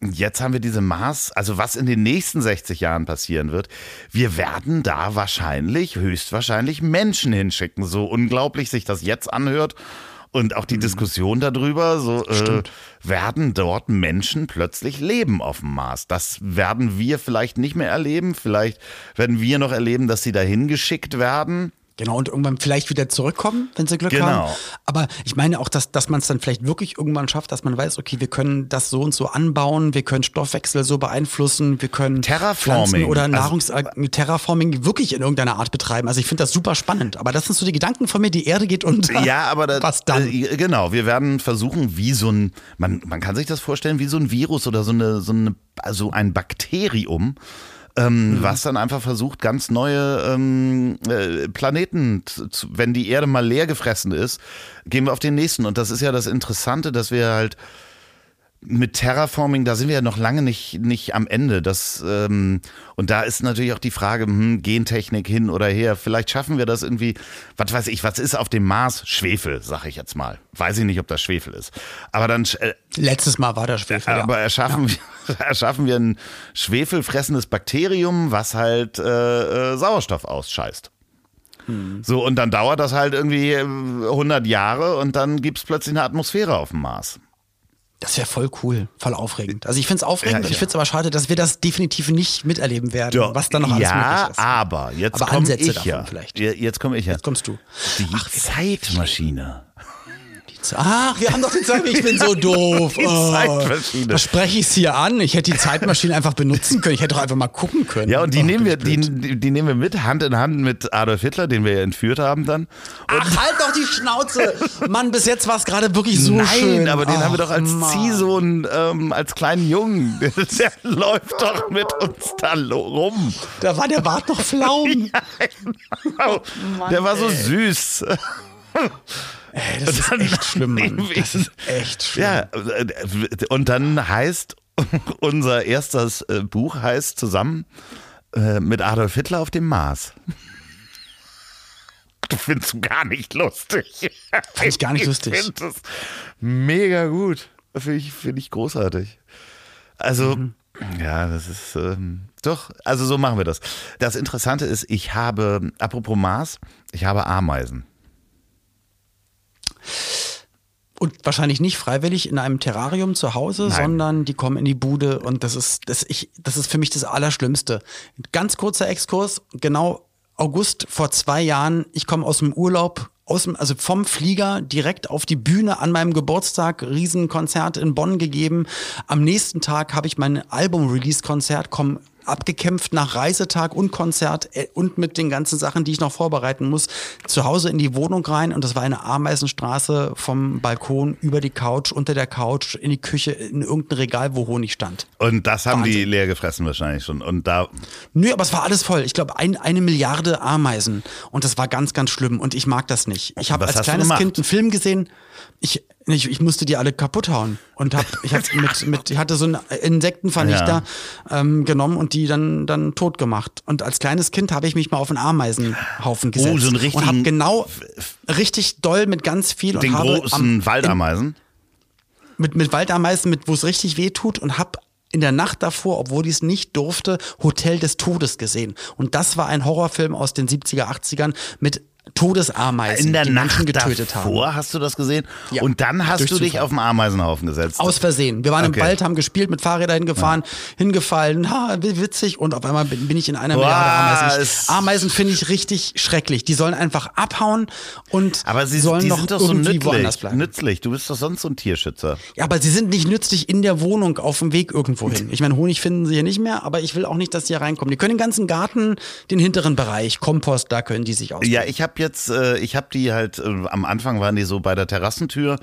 Und Jetzt haben wir diese Mars, also was in den nächsten 60 Jahren passieren wird, wir werden da wahrscheinlich, höchstwahrscheinlich Menschen hinschicken, so unglaublich sich das jetzt anhört. Und auch die Mhm. Diskussion darüber, so äh, werden dort Menschen plötzlich leben auf dem Mars. Das werden wir vielleicht nicht mehr erleben. Vielleicht werden wir noch erleben, dass sie dahin geschickt werden. Genau, und irgendwann vielleicht wieder zurückkommen, wenn sie Glück Genau. haben. Aber ich meine auch, dass, dass man es dann vielleicht wirklich irgendwann schafft, dass man weiß, okay, wir können das so und so anbauen, wir können Stoffwechsel so beeinflussen, wir können Terraforming, Pflanzen oder also- Nahrungs äh, Terraforming wirklich in irgendeiner Art betreiben. Also ich finde das super spannend. Aber das sind so die Gedanken von mir, die Erde geht unter. Ja, aber da, was dann? Äh, genau, wir werden versuchen, wie so ein, man, man kann sich das vorstellen, wie so ein Virus oder so eine, so eine, also ein Bakterium, ähm, Mhm. was dann einfach versucht, ganz neue ähm, äh, Planeten, zu, zu- wenn die Erde mal leer gefressen ist, gehen wir auf den nächsten. Und das ist ja das Interessante, dass wir halt mit Terraforming, da sind wir ja noch lange nicht, nicht am Ende. Das, ähm, und da ist natürlich auch die Frage, hm, Gentechnik hin oder her. Vielleicht schaffen wir das irgendwie, was weiß ich, was ist auf dem Mars? Schwefel, sag ich jetzt mal. Weiß ich nicht, ob das Schwefel ist. Aber dann äh, Letztes Mal war der Schwefel. aber ja. erschaffen, wir, erschaffen wir ein schwefelfressendes Bakterium, was halt äh, äh, Sauerstoff ausscheißt. Hm. So, und dann dauert das halt irgendwie äh, 100 Jahre und dann gibt's plötzlich eine Atmosphäre auf dem Mars. Das wäre voll cool, voll aufregend. Also ich finde es aufregend Ja, und ich ja. finde es aber schade, dass wir das definitiv nicht miterleben werden, was da noch alles ja, möglich ist. aber jetzt Aber komme Ansätze ich davon ja. vielleicht. Ja, Jetzt komme ich ja. Jetzt kommst du. Die Ach, Zeitmaschine. Ach, wir haben doch die Zeit, ich bin so doof. Die Zeitmaschine. Da spreche ich es hier an. Ich hätte die Zeitmaschine einfach benutzen können. Ich hätte doch einfach mal gucken können. Ja, und die Ach, nehmen wir, die, die, nehmen wir mit, Hand in Hand mit Adolf Hitler, den wir ja entführt haben dann. Ach, halt doch die Schnauze. Mann, bis jetzt war es gerade wirklich so Nein, schön. aber den Ach, haben wir doch als Mann. Ziehsohn, ähm, als kleinen Jungen. Der läuft doch mit uns da rum. Da war der Bart noch flaum. Genau. Der war so süß. Ey, das ist echt schlimm, Mann. Das ist echt schlimm. Ja, äh, und dann heißt, unser erstes äh, Buch heißt zusammen äh, mit Adolf Hitler auf dem Mars. Du findest du gar nicht lustig. Fand ich gar nicht lustig. Ich finde das mega gut. Finde ich, find ich großartig. Also, Mhm. ja, das ist, ähm, doch, also so machen wir das. Das Interessante ist, ich habe, apropos Mars, ich habe Ameisen. Und wahrscheinlich nicht freiwillig in einem Terrarium zu Hause, Nein. sondern die kommen in die Bude und das ist, das, ich, das ist für mich das Allerschlimmste. Ganz kurzer Exkurs, genau August vor zwei Jahren, ich komme aus dem Urlaub aus dem, also vom Flieger direkt auf die Bühne an meinem Geburtstag, Riesenkonzert in Bonn gegeben. Am nächsten Tag habe ich mein Album-Release-Konzert, komm abgekämpft nach Reisetag und Konzert äh, und mit den ganzen Sachen, die ich noch vorbereiten muss, zu Hause in die Wohnung rein und das war eine Ameisenstraße vom Balkon über die Couch, unter der Couch, in die Küche, in irgendein Regal, wo Honig stand. Und das haben Wahnsinn. die leer gefressen wahrscheinlich schon. Und da, Nö, aber es war alles voll. Ich glaube, ein, eine Milliarde Ameisen. Und das war ganz, ganz schlimm. Und ich mag das nicht. Ich habe als kleines? Kind einen Film gesehen. Ich, ich, ich musste die alle kaputt hauen. Und hab, ich, hab mit, mit, ich hatte so einen Insektenvernichter ähm, genommen und die dann, dann tot gemacht. Und als kleines Kind habe ich mich mal auf einen Ameisenhaufen gesetzt. Oh, so einen und richtigen- habe genau richtig doll mit ganz viel den und habe großen am, Waldameisen. mit, mit Waldameisen, mit, wo es richtig weh tut und hab in der Nacht davor, obwohl ich es nicht durfte, Hotel des Todes gesehen. Und das war ein Horrorfilm aus den 70er, 80ern mit Todesameisen, In der die Menschen Nacht getötet haben. davor hast du das gesehen? Ja. Und dann hast Durch du dich Zufall. auf den Ameisenhaufen gesetzt. Aus Versehen. Wir waren Okay. im Wald, haben gespielt, mit Fahrrädern hingefahren, hingefallen, ha, witzig. Und auf einmal bin bin ich in einer Boah, Milliarde Ameisen. Ameisen finde ich richtig schrecklich. Die sollen einfach abhauen und aber sie sollen noch sind doch so irgendwie woanders nützlich. bleiben. Nützlich. Du bist doch sonst so ein Tierschützer. Ja, aber sie sind nicht nützlich in der Wohnung auf dem Weg irgendwo hin. Ich meine, Honig finden sie hier nicht mehr, aber ich will auch nicht, dass sie hier reinkommen. Die können den ganzen Garten, den hinteren Bereich, Kompost, da können die sich aus. Ja, ich habe jetzt, äh, ich habe die halt, äh, am Anfang waren die so bei der Terrassentür,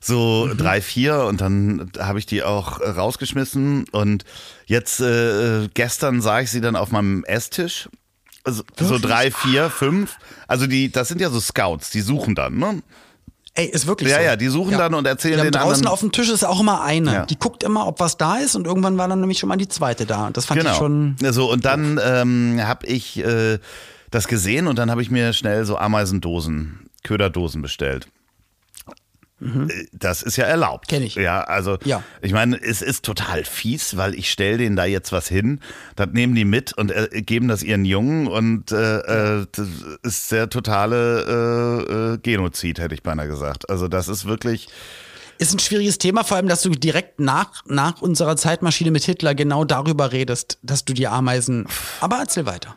so Mhm. drei, vier und dann habe ich die auch rausgeschmissen und jetzt äh, gestern sah ich sie dann auf meinem Esstisch. Also, so drei, vier, fünf. Also die, das sind ja so Scouts, die suchen dann, ne? Ey, ist wirklich Ja, so. ja, die suchen dann und erzählen haben den draußen anderen- auf dem Tisch ist auch immer eine. Ja. Die guckt immer, ob was da ist und irgendwann war dann nämlich schon mal die zweite da. Und das fand ich schon. So, und dann ähm, habe ich äh, das gesehen und dann habe ich mir schnell so Ameisendosen, Köderdosen bestellt. Äh, Das ist ja erlaubt. Mhm. Kenn ich. Ja, also Ja. ich meine, es ist total fies, weil ich stell denen da jetzt was hin, das nehmen die mit und äh, geben das ihren Jungen und äh, äh, das ist der totale Genozid, hätte ich beinahe gesagt. Also das ist wirklich, Ist ein schwieriges Thema, vor allem, dass du direkt nach, nach unserer Zeitmaschine mit Hitler genau darüber redest, dass du die Ameisen. Aber erzähl weiter.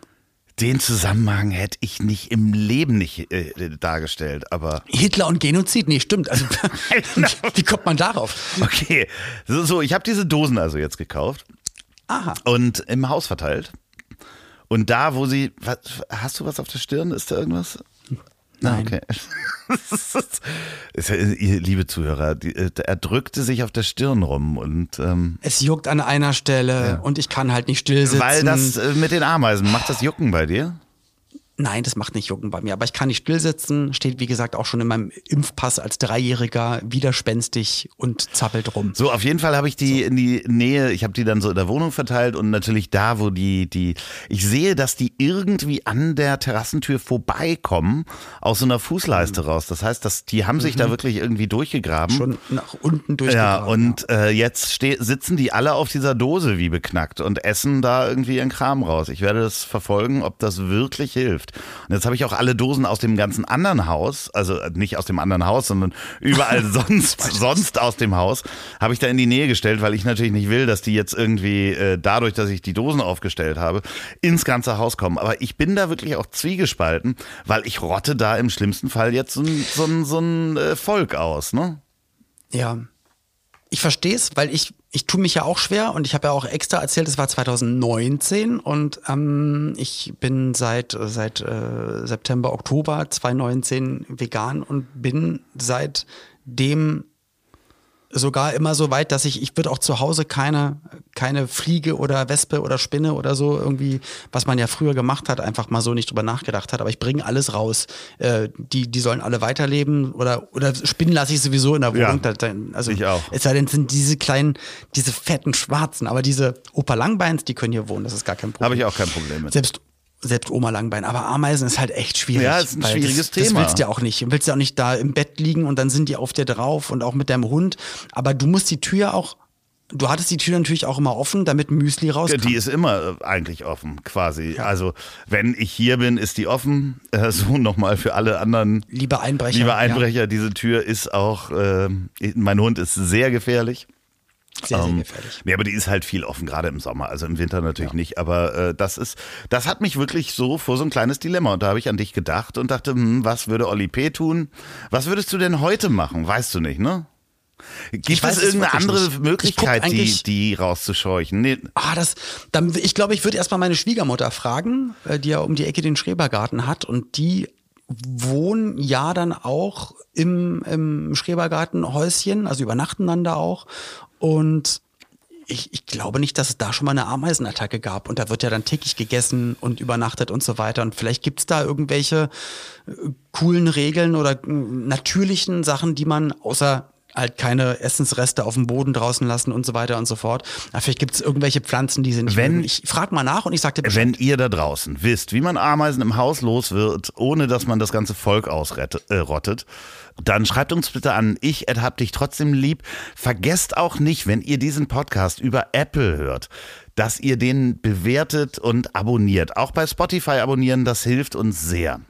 Den Zusammenhang hätte ich nicht im Leben nicht äh, dargestellt, aber Hitler und Genozid? Nee, stimmt. Also, wie kommt man darauf? Okay, so, so ich habe diese Dosen also jetzt gekauft Aha. und im Haus verteilt. Und da, wo sie, was, hast du was auf der Stirn? Ist da irgendwas? Nein. Okay. ja, liebe Zuhörer, die, äh, er drückte sich auf der Stirn rum und ähm, Es juckt an einer Stelle und ich kann halt nicht still sitzen. weil das äh, mit den Ameisen macht das Jucken bei dir? Nein, das macht nicht Jucken bei mir. Aber ich kann nicht still sitzen. Steht, wie gesagt, auch schon in meinem Impfpass als Dreijähriger widerspenstig und zappelt rum. So, auf jeden Fall habe ich die in die Nähe, ich habe die dann so in der Wohnung verteilt und natürlich da, wo die, die, ich sehe, dass die irgendwie an der Terrassentür vorbeikommen, aus so einer Fußleiste raus. Das heißt, dass die haben sich da wirklich irgendwie durchgegraben. Schon nach unten ja, durchgegraben. und äh, jetzt sitzen die alle auf dieser Dose wie beknackt und essen da irgendwie ihren Kram raus. Ich werde das verfolgen, ob das wirklich hilft. Und jetzt habe ich auch alle Dosen aus dem ganzen anderen Haus, also nicht aus dem anderen Haus, sondern überall sonst, sonst aus dem Haus, habe ich da in die Nähe gestellt, weil ich natürlich nicht will, dass die jetzt irgendwie äh, dadurch, dass ich die Dosen aufgestellt habe, ins ganze Haus kommen. Aber ich bin da wirklich auch zwiegespalten, weil ich rotte da im schlimmsten Fall jetzt so ein, so ein, so ein äh, Volk aus, ne? Ja. Ich verstehe es, weil ich, ich tue mich ja auch schwer und ich habe ja auch extra erzählt, es war 2019 und ähm, ich bin seit, seit äh, September, Oktober 2019 vegan und bin seitdem sogar immer so weit, dass ich, ich würde auch zu Hause keine, keine Fliege oder Wespe oder Spinne oder so irgendwie, was man ja früher gemacht hat, einfach mal so nicht drüber nachgedacht hat. Aber ich bringe alles raus. Äh, die, die sollen alle weiterleben oder, oder Spinnen lasse ich sowieso in der Ja, Wohnung. Da- also, ich auch. Es sei denn, es sind diese kleinen, diese fetten Schwarzen, aber diese Opa Langbeins, die können hier wohnen, das ist gar kein Problem. Habe ich auch kein Problem mit. Selbst selbst Oma Langbein, aber Ameisen ist halt echt schwierig. Ja, ist ein schwieriges das, Das Thema. willst du ja auch nicht. Du willst ja auch nicht da im Bett liegen und dann sind die auf dir drauf und auch mit deinem Hund. Aber du musst die Tür auch, du hattest die Tür natürlich auch immer offen, damit Müsli Ja, rauskommt. die ist immer äh, eigentlich offen, quasi. Also, wenn ich hier bin, ist die offen. Äh, so nochmal für alle anderen. Liebe Einbrecher. Liebe ja. Einbrecher, diese Tür ist auch, äh, mein Hund ist sehr gefährlich. Sehr, sehr gefährlich. Ja, aber die ist halt viel offen, gerade im Sommer. Also im Winter natürlich ja. nicht. Aber äh, das ist, das hat mich wirklich so vor so ein kleines Dilemma. Und da habe ich an dich gedacht und dachte, hm, was würde Olli P. tun? Was würdest du denn heute machen? Weißt du nicht, ne? Gibt es irgendeine andere nicht. Möglichkeit, die, die rauszuscheuchen? Nee. Ah, das, dann, ich glaube, ich würde erstmal meine Schwiegermutter fragen, äh, die ja um die Ecke den Schrebergarten hat und die wohnen ja dann auch im, im Schrebergartenhäuschen, also übernachten dann da auch. Und ich, ich glaube nicht, dass es da schon mal eine Ameisenattacke gab. Und da wird ja dann täglich gegessen und übernachtet und so weiter. Und vielleicht gibt's da irgendwelche äh, coolen Regeln oder äh, natürlichen Sachen, die man außer halt keine Essensreste auf dem Boden draußen lassen und so weiter und so fort. Aber vielleicht gibt es irgendwelche Pflanzen, die sind. Wenn, ich frage mal nach und ich sag dir Bescheid. Wenn ihr da draußen wisst, wie man Ameisen im Haus los wird, ohne dass man das ganze Volk ausrottet, äh, dann schreibt uns bitte an ich hab dich trotzdem lieb. Vergesst auch nicht, wenn ihr diesen Podcast über Apple hört, dass ihr den bewertet und abonniert. Auch bei Spotify abonnieren, das hilft uns sehr.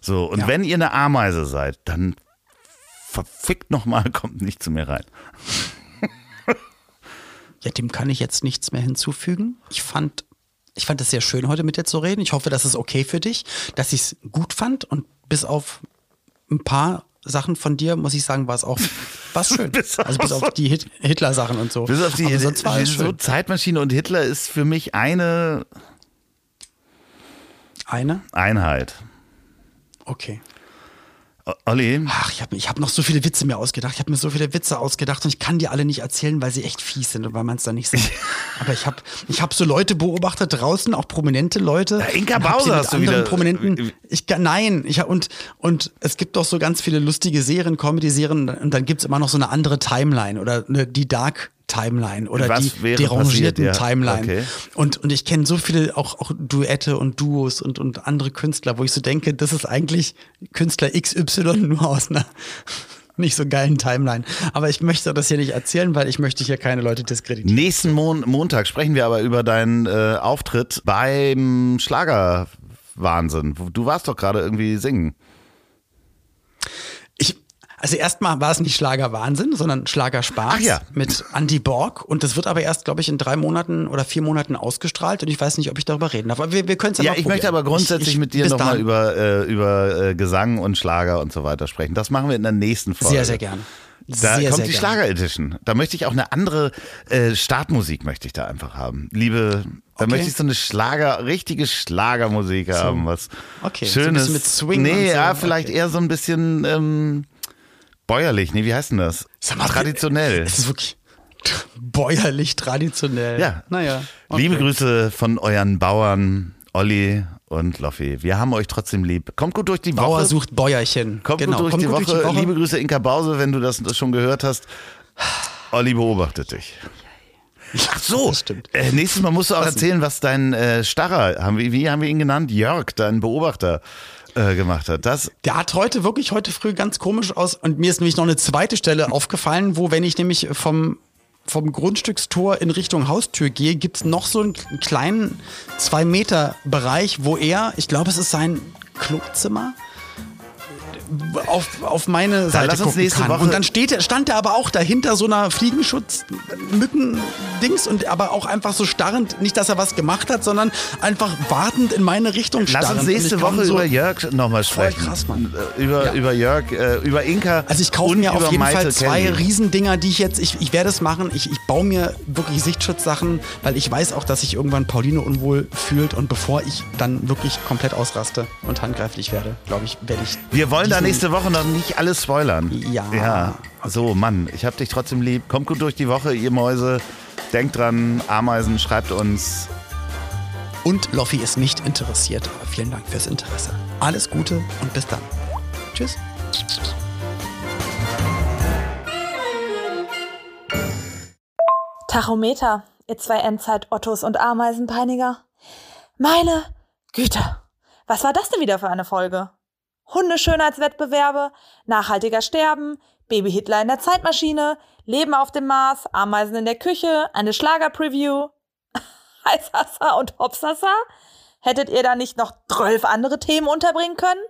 So, und ja. wenn ihr eine Ameise seid, dann verfickt nochmal, kommt nicht zu mir rein. ja, dem kann ich jetzt nichts mehr hinzufügen. Ich fand, ich fand es sehr schön, heute mit dir zu reden. Ich hoffe, das ist okay für dich, dass ich es gut fand und bis auf ein paar Sachen von dir, muss ich sagen, war es auch was schön. bis also bis auf die Hit Hitler-Sachen und so. Bis auf die Hitler, so Zeitmaschine und Hitler ist für mich eine eine Einheit. Okay. Olli? Ach, ich habe ich hab noch so viele Witze mir ausgedacht. Ich habe mir so viele Witze ausgedacht und ich kann die alle nicht erzählen, weil sie echt fies sind und weil man es dann nicht sieht. Aber ich habe ich hab so Leute beobachtet draußen, auch prominente Leute. Ja, Inka Bauser hast du wieder. Prominenten. Ich, nein, ich, und, und es gibt doch so ganz viele lustige Serien, Comedy-Serien und dann gibt es immer noch so eine andere Timeline oder eine, die Dark Timeline oder Was die derangierten ja. Timeline. Okay. Und, und ich kenne so viele auch, auch Duette und Duos und, und andere Künstler, wo ich so denke, das ist eigentlich Künstler XY nur aus einer nicht so geilen Timeline. Aber ich möchte das hier nicht erzählen, weil ich möchte hier keine Leute diskreditieren. Nächsten Mon Montag sprechen wir aber über deinen äh, Auftritt beim Schlagerwahnsinn. Du warst doch gerade irgendwie singen. Also erstmal war es nicht Schlagerwahnsinn, sondern Schlagerspaß Ach ja. mit Andy Borg. Und das wird aber erst, glaube ich, in drei Monaten oder vier Monaten ausgestrahlt. Und ich weiß nicht, ob ich darüber reden darf. Aber wir, wir können es ja, ja ich möchte aber grundsätzlich ich, ich, mit dir nochmal über, äh, über äh, Gesang und Schlager und so weiter sprechen. Das machen wir in der nächsten Folge. Sehr, sehr gerne. Da sehr, kommt sehr die Schlager-Edition. Da möchte ich auch eine andere äh, Startmusik möchte ich da einfach haben. Liebe, da okay. möchte ich so eine Schlager, richtige Schlagermusik so. haben, was okay. schönes. So mit Swing. Nee, so. ja, vielleicht okay. eher so ein bisschen ähm, Bäuerlich, nee, wie heißt denn das? Sag mal, traditionell. Es ist wirklich bäuerlich traditionell. Ja. Naja. Okay. Liebe Grüße von euren Bauern Olli und Loffi. Wir haben euch trotzdem lieb. Kommt gut durch die Woche. Bauer sucht Bäuerchen. Kommt genau. gut, durch, Kommt die, gut Woche. durch die Woche. Liebe Grüße Inka Bause, wenn du das schon gehört hast. Olli beobachtet dich. Ach so, äh, nächstes Mal musst du auch erzählen, was dein äh, Starrer, haben wir, wie haben wir ihn genannt? Jörg, dein Beobachter, äh, gemacht hat. Das der hat heute wirklich heute früh ganz komisch aus und mir ist nämlich noch eine zweite Stelle aufgefallen, wo wenn ich nämlich vom vom Grundstückstor in Richtung Haustür gehe, gibt es noch so einen kleinen zwei Meter Bereich, wo er, ich glaube, es ist sein Klozimmer, auf, auf meine Seite ja, gucken kann. Woche und dann steht, stand er aber auch dahinter so einer Fliegenschutz-Mücken-Dings und aber auch einfach so starrend, nicht, dass er was gemacht hat, sondern einfach wartend in meine Richtung starrend. Lass uns nächste Woche so über Jörg nochmal sprechen. Krass, Mann. Äh, über, ja. über Jörg, äh, über Inka. Also ich kaufe mir auf jeden Fall zwei Kelly. Riesendinger, die ich jetzt, ich, ich werde es machen, ich, ich baue mir wirklich Sichtschutzsachen, weil ich weiß auch, dass sich irgendwann Pauline unwohl fühlt und bevor ich dann wirklich komplett ausraste und handgreiflich werde, glaube ich, werde ich. Wir wollen da nächste Woche noch nicht alles spoilern. Ja. Ja. So, Mann, ich hab dich trotzdem lieb. Kommt gut durch die Woche, ihr Mäuse. Denkt dran, Ameisen, schreibt uns. Und Loffi ist nicht interessiert. Aber vielen Dank fürs Interesse. Alles Gute und bis dann. Tschüss. Tachometer, ihr zwei Endzeit-Ottos und Ameisenpeiniger. Meine Güte, was war das denn wieder für eine Folge? Hundeschönheitswettbewerbe, nachhaltiger Sterben, Baby Hitler in der Zeitmaschine, Leben auf dem Mars, Ameisen in der Küche, eine Schlager-Preview. Heißhassa und Hopsassa? Hättet ihr da nicht noch zwölf andere Themen unterbringen können?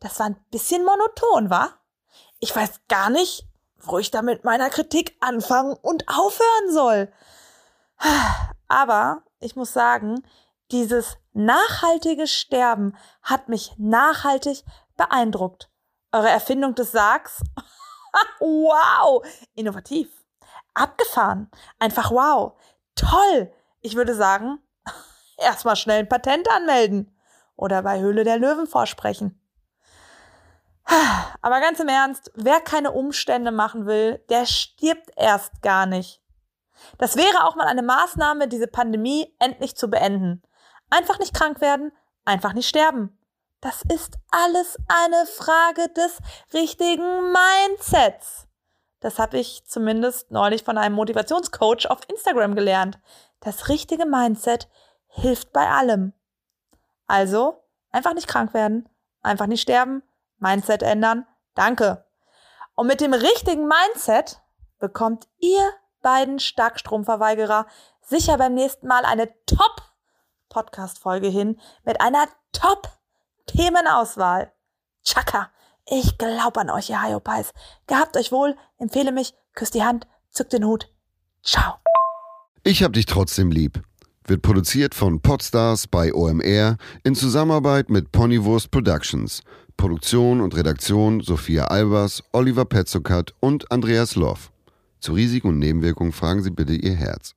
Das war ein bisschen monoton, wa? Ich weiß gar nicht, wo ich da mit meiner Kritik anfangen und aufhören soll. Aber ich muss sagen, dieses nachhaltige Sterben hat mich nachhaltig beeindruckt. Eure Erfindung des Sargs? wow! Innovativ. Abgefahren. Einfach wow. Toll. Ich würde sagen, erstmal schnell ein Patent anmelden oder bei Höhle der Löwen vorsprechen. Aber ganz im Ernst, wer keine Umstände machen will, der stirbt erst gar nicht. Das wäre auch mal eine Maßnahme, diese Pandemie endlich zu beenden. Einfach nicht krank werden, einfach nicht sterben. Das ist alles eine Frage des richtigen Mindsets. Das habe ich zumindest neulich von einem Motivationscoach auf Instagram gelernt. Das richtige Mindset hilft bei allem. Also, einfach nicht krank werden, einfach nicht sterben, Mindset ändern, danke. Und mit dem richtigen Mindset bekommt ihr beiden Starkstromverweigerer sicher beim nächsten Mal eine Top-Podcast-Folge hin mit einer Top-Themenauswahl. Chaka, ich glaub an euch, ihr Hyopies. Gehabt euch wohl, empfehle mich, küsst die Hand, zückt den Hut. Ciao. Ich hab dich trotzdem lieb. Wird produziert von Podstars bei OMR in Zusammenarbeit mit Ponywurst Productions. Produktion und Redaktion Sophia Albers, Oliver Petzokat und Andreas Loff. Zu Risiken und Nebenwirkungen fragen Sie bitte Ihr Herz.